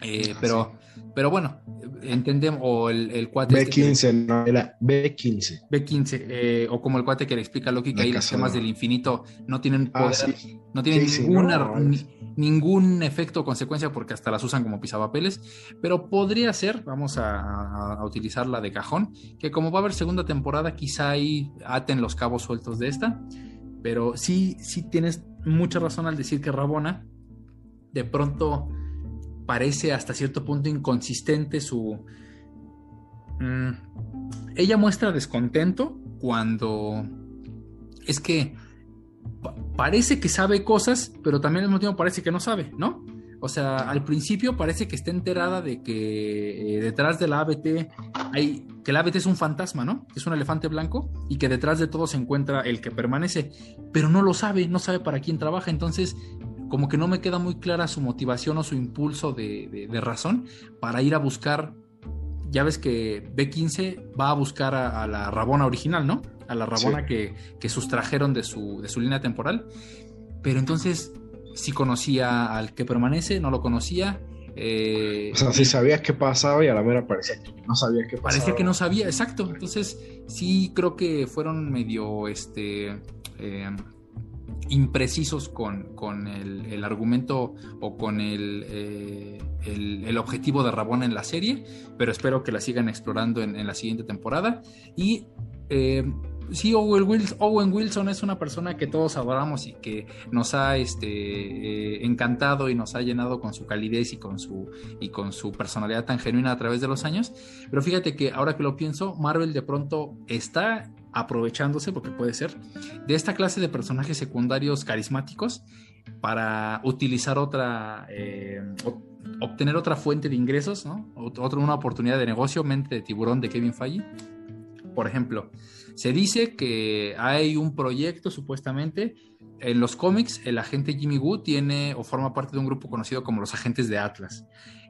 Eh, pero, pero bueno, entendemos, o el, el cuate. B15, este no, era B15. B15, eh, o como el cuate que le explica a Loki que ahí los temas del infinito no tienen ah, poder, no tienen ninguna, ningún efecto o consecuencia porque hasta las usan como pisapapeles, pero podría ser, vamos a, a, utilizarla de cajón, que como va a haber segunda temporada, quizá ahí aten los cabos sueltos de esta, pero sí, sí tienes mucha razón al decir que Rabona de pronto parece hasta cierto punto inconsistente su... Mm, ella muestra descontento cuando es que parece que sabe cosas, pero también al mismo tiempo parece que no sabe, ¿no? O sea, al principio parece que está enterada de que eh, detrás de la ABT hay que el ABT es un fantasma, ¿no? Es un elefante blanco y que detrás de todo se encuentra el que permanece, pero no lo sabe, no sabe para quién trabaja, entonces como que no me queda muy clara su motivación o su impulso de, razón para ir a buscar. Ya ves que B15 va a buscar a, la Rabona original, ¿no? A la Rabona que, sustrajeron de su, de su línea temporal. Pero entonces, si conocía al que permanece, no lo conocía. Eh, o sea, si sabías qué pasaba y a la mera parecía que no sabía qué pasaba. Parecía que no sabía, exacto. Entonces, sí creo que fueron medio este. Eh, imprecisos con, con el, argumento o con eh, el, el, objetivo de Rabona en la serie, pero espero que la sigan explorando en, la siguiente temporada. Y eh, sí, Owen Wilson, Owen Wilson, es una persona que todos adoramos y que nos ha este, eh, encantado y nos ha llenado con su calidez y con su, y con su personalidad tan genuina a través de los años. Pero fíjate que ahora que lo pienso, Marvel de pronto está aprovechándose, porque puede ser, de esta clase de personajes secundarios carismáticos para utilizar otra, eh, obtener otra fuente de ingresos, ¿no? Una oportunidad de negocio, mente de tiburón de Kevin Feige. Por ejemplo, se dice que hay un proyecto supuestamente en los cómics, el agente Jimmy Woo tiene o forma parte de un grupo conocido como los agentes de Atlas.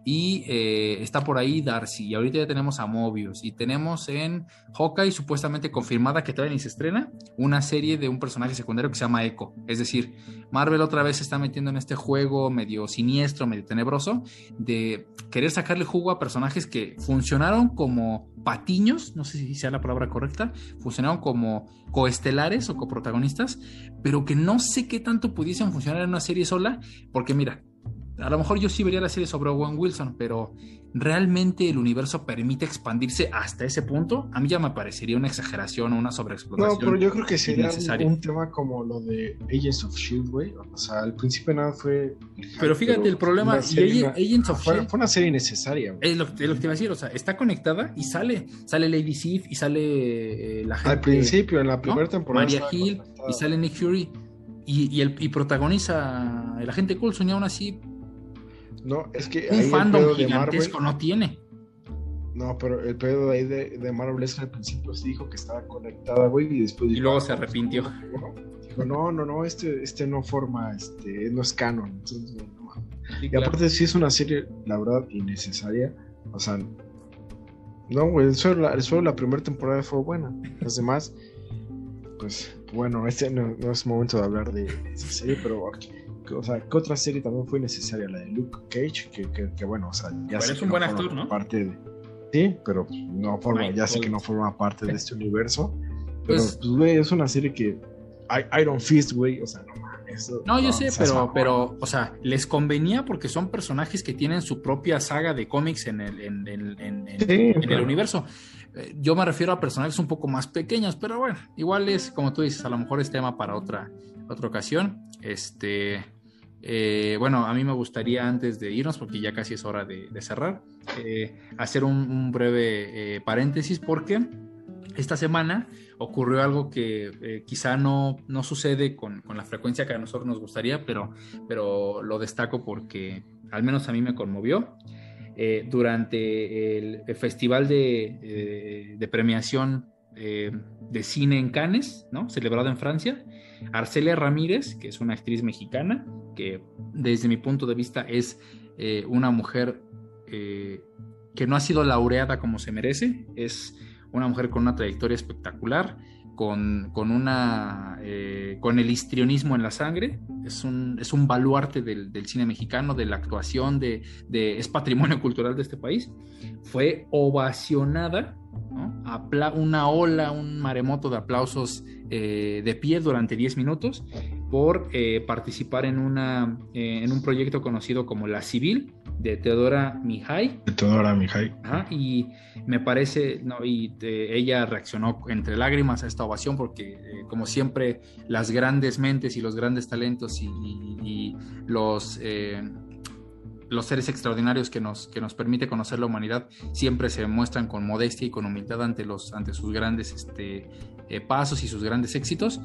Y eh, está por ahí Darcy, y ahorita ya tenemos a Mobius, y tenemos en Hawkeye, supuestamente confirmada que todavía ni se estrena, una serie de un personaje secundario que se llama Echo. Es decir, Marvel otra vez se está metiendo en este juego medio siniestro, medio tenebroso, de querer sacarle jugo a personajes que funcionaron como patiños, no sé si sea la palabra correcta, funcionaron como coestelares o coprotagonistas, pero que no sé qué tanto pudiesen funcionar en una serie sola, porque mira, a lo mejor yo sí vería la serie sobre Owen Wilson, pero ¿realmente el universo permite expandirse hasta ese punto? A mí ya me parecería una exageración o una sobreexplotación. No, pero yo creo que sería un, tema como lo de Agents of Shield, güey. O sea, al principio nada fue. Pero fíjate, el problema. Y Agents of fue, Fue una serie innecesaria, güey. Es lo, que te iba a decir, o sea, está conectada y sale. Sale Lady Sif y sale eh, la gente. Al principio, en la primera temporada. Maria Hill y sale Nick Fury. Y, y, el, y protagoniza el agente Coulson y aún así no, es que. Un fandom gigantesco no tiene. No, pero el pedo de ahí de, Marvel es que al principio se dijo que estaba conectada, güey, y después Y luego se arrepintió. Dijo, no, no, no, este, este no forma, este, no es canon. Entonces, no. y aparte, sí es una serie, la verdad, innecesaria. O sea, no, güey, solo la, solo la primera temporada fue buena. Las demás, pues, bueno, este no, es momento de hablar de, esa serie, pero o sea, ¿qué otra serie también fue necesaria? La de Luke Cage, que, bueno, o sea, ya sé es un buen actor, ¿no? Parte de, sí, pero no forma, ya sé que no forma parte de este universo. Pero, pues, pues, güey, es una serie que. Iron Fist, güey, o sea, no eso, no, yo sé, pero, pero, o sea, les convenía porque son personajes que tienen su propia saga de cómics en el, en, el universo. Eh, yo me refiero a personajes un poco más pequeños, pero bueno, igual es, como tú dices, a lo mejor es tema para otra, otra ocasión. Este, eh, bueno, a mí me gustaría antes de irnos, porque ya casi es hora de, cerrar, eh, hacer un, breve paréntesis porque esta semana ocurrió algo que quizá no, no sucede con, la frecuencia que a nosotros nos gustaría, pero, pero lo destaco porque al menos a mí me conmovió. durante el, festival de, de premiación de cine en Cannes, ¿no? celebrado en Francia, Arcelia Ramírez, que es una actriz mexicana, que desde mi punto de vista es eh, una mujer eh, que no ha sido laureada como se merece, es una mujer con una trayectoria espectacular, con, con, una, eh, con el histrionismo en la sangre, es un, es un baluarte del, cine mexicano, de la actuación, de, es patrimonio cultural de este país. Fue ovacionada, una ola, un maremoto de aplausos eh, de pie durante 10 minutos por eh, participar en, una, en un proyecto conocido como La Civil, de Teodora Mihai. De Teodora Mihai. y me parece, no, y eh, ella reaccionó entre lágrimas a esta ovación porque, eh, como siempre, las grandes mentes y los grandes talentos y, eh, los seres extraordinarios que nos, que nos permite conocer la humanidad siempre se muestran con modestia y con humildad ante, los, ante sus grandes este, pasos y sus grandes éxitos.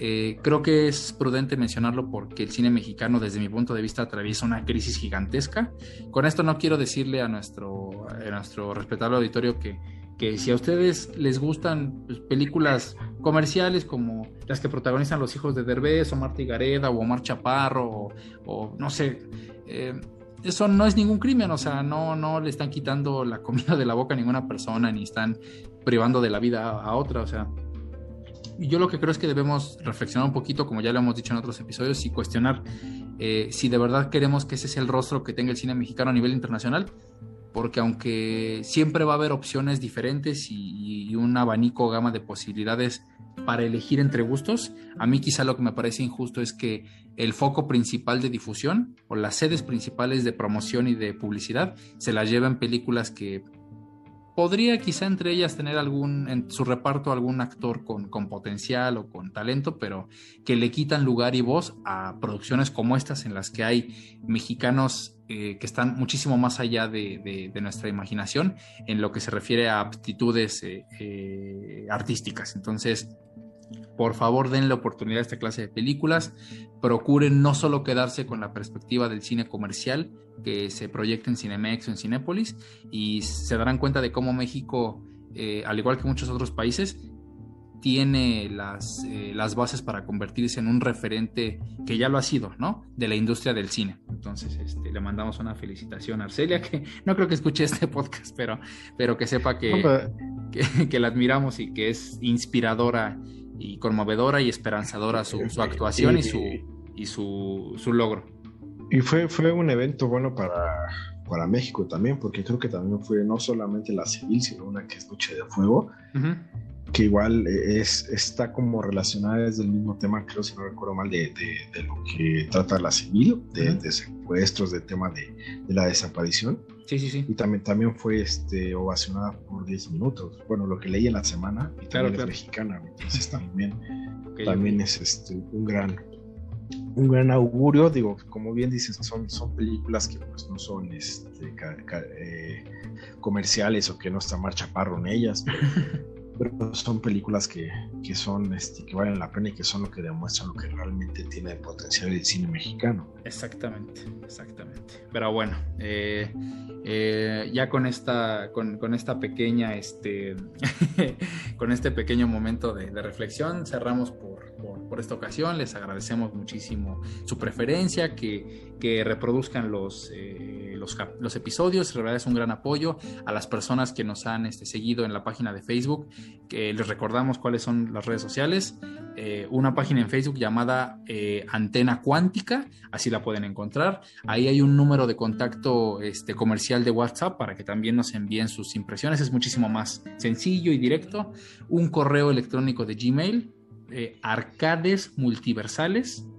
Eh, creo que es prudente mencionarlo porque el cine mexicano, desde mi punto de vista, atraviesa una crisis gigantesca. Con esto no quiero decirle a nuestro, nuestro respetable auditorio que, que si a ustedes les gustan pues, películas comerciales como las que protagonizan los hijos de Derbez o Marta Gareda o Omar Chaparro o, no sé, eh, eso no es ningún crimen, o sea, no, no le están quitando la comida de la boca a ninguna persona ni están privando de la vida a otra, o sea, yo lo que creo es que debemos reflexionar un poquito, como ya lo hemos dicho en otros episodios, y cuestionar eh, si de verdad queremos que ese sea el rostro que tenga el cine mexicano a nivel internacional, porque aunque siempre va a haber opciones diferentes y, un abanico, gama de posibilidades para elegir entre gustos, a mí quizá lo que me parece injusto es que el foco principal de difusión o las sedes principales de promoción y de publicidad se las lleven películas que podría quizá entre ellas tener algún, en su reparto algún actor con, potencial o con talento, pero que le quitan lugar y voz a producciones como estas en las que hay mexicanos eh, que están muchísimo más allá de, nuestra imaginación en lo que se refiere a aptitudes eh, eh, artísticas. Entonces, por favor, den la oportunidad a esta clase de películas. Procuren no solo quedarse con la perspectiva del cine comercial que se proyecta en Cinemex o en Cinépolis y se darán cuenta de cómo México, eh, al igual que muchos otros países, tiene las, eh, las bases para convertirse en un referente que ya lo ha sido, ¿no? De la industria del cine. Entonces, este, le mandamos una felicitación a Arcelia, que no creo que escuche este podcast, pero, pero que sepa que, que, la admiramos y que es inspiradora y conmovedora y esperanzadora su, su actuación y, su, y su, su logro. Y fue, fue un evento bueno para, para México también, porque creo que también fue no solamente la civil, sino una que es Noche de Fuego, que igual es, está como relacionada desde el mismo tema, creo si no recuerdo mal, de, de, lo que trata la civil, de, secuestros, de tema de, la desaparición. Sí, sí, sí. Y también, también fue este, ovacionada por 10 minutos. Bueno, lo que leí en la semana, y también es mexicana, entonces también, también es este, un gran un gran augurio, digo, como bien dices, son, son películas que pues no son este, eh, comerciales o que no está Marcha Parro en ellas, pero, son películas que, que son este, que valen la pena y que son lo que demuestran lo que realmente tiene el potencial del cine mexicano. Exactamente, exactamente. Pero bueno, eh, eh, ya con esta, con, con esta pequeña, este, con este pequeño momento de, de reflexión, cerramos por, por, esta ocasión. Les agradecemos muchísimo su preferencia, que, que reproduzcan los, eh, los, episodios. La verdad es un gran apoyo a las personas que nos han este, seguido en la página de Facebook. Que les recordamos cuáles son las redes sociales. Eh, una página en Facebook llamada eh, Antena Cuántica, así la pueden encontrar. Ahí hay un número de contacto este, comercial de WhatsApp para que también nos envíen sus impresiones. Es muchísimo más sencillo y directo. Un correo electrónico de Gmail, eh, arcades multiversales arcadesmultiversales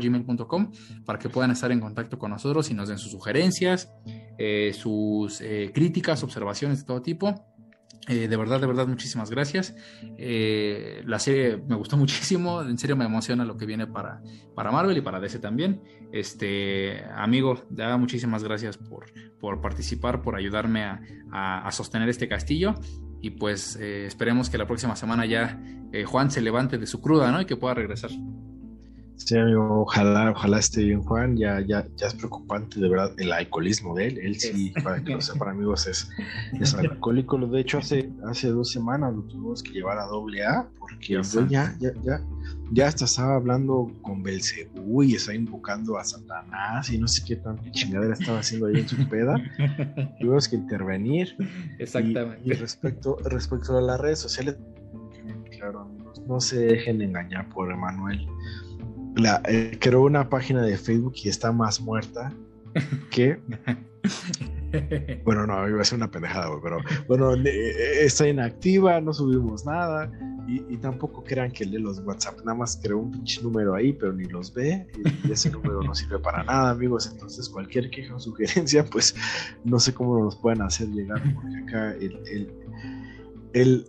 gmail.com para que puedan estar en contacto con nosotros y nos den sus sugerencias, sus críticas, observaciones de todo tipo. Eh, de verdad, de verdad, muchísimas gracias. Eh, la serie me gustó muchísimo, en serio me emociona lo que viene para, para Marvel y para DC también. Este, amigo, da muchísimas gracias por, por participar, por ayudarme a, sostener este castillo. Y pues eh, esperemos que la próxima semana ya Juan se levante de su cruda, ¿no? Y que pueda regresar. Sí, amigo, ojalá, ojalá esté bien Juan, ya, ya, ya es preocupante de verdad el alcoholismo de él, él sí, para que lo sepan amigos, es, es alcohólico, de hecho hace, hace dos semanas lo tuvimos que llevar a doble A, porque ya, ya, ya, ya hasta estaba hablando con Belcebú y estaba invocando a Satanás y no sé qué tanta chingadera estaba haciendo ahí en su peda, tuvimos que intervenir. Exactamente. Y, respecto, respecto a las redes sociales, claro amigos, no se dejen engañar por Emanuel la, eh, creó una página de Facebook y está más muerta que. bueno, no, iba a ser una pendejada, pero bueno, eh, está inactiva, no subimos nada y, tampoco crean que lee los WhatsApp, nada más creó un pinche número ahí, pero ni los ve y, ese número no sirve para nada, amigos. Entonces, cualquier queja o sugerencia, pues no sé cómo nos pueden hacer llegar, porque acá el, el, el,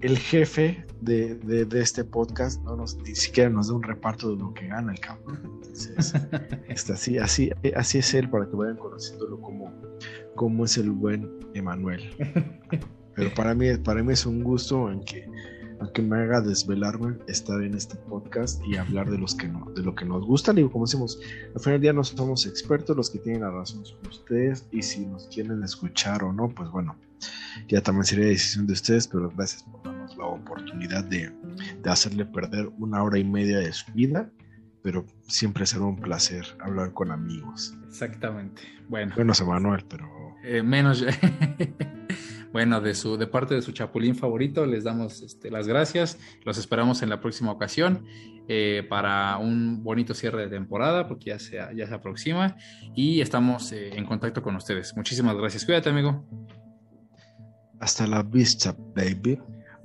el jefe de, de, este podcast no nos, ni siquiera nos da un reparto de lo que gana el campo. Entonces, está así, así, así es él para que vayan conociéndolo como, como es el buen Emanuel. Pero para mí, para mí es un gusto en que, aunque me haga desvelarme, estar en este podcast y hablar de, los que no, de lo que nos gusta. Y como decimos, al final del día no somos expertos, los que tienen la razón son ustedes. Y si nos quieren escuchar o no, pues bueno, ya también sería decisión de ustedes, pero gracias por la oportunidad de, hacerle perder una hora y media de su vida, pero siempre será un placer hablar con amigos. Exactamente. Bueno. Menos Manuel, pero... Eh, menos... bueno, de, su, de parte de su chapulín favorito, les damos este, las gracias. Los esperamos en la próxima ocasión eh, para un bonito cierre de temporada, porque ya se, ya se aproxima. Y estamos eh, en contacto con ustedes. Muchísimas gracias. Cuídate, amigo. Hasta la vista, baby.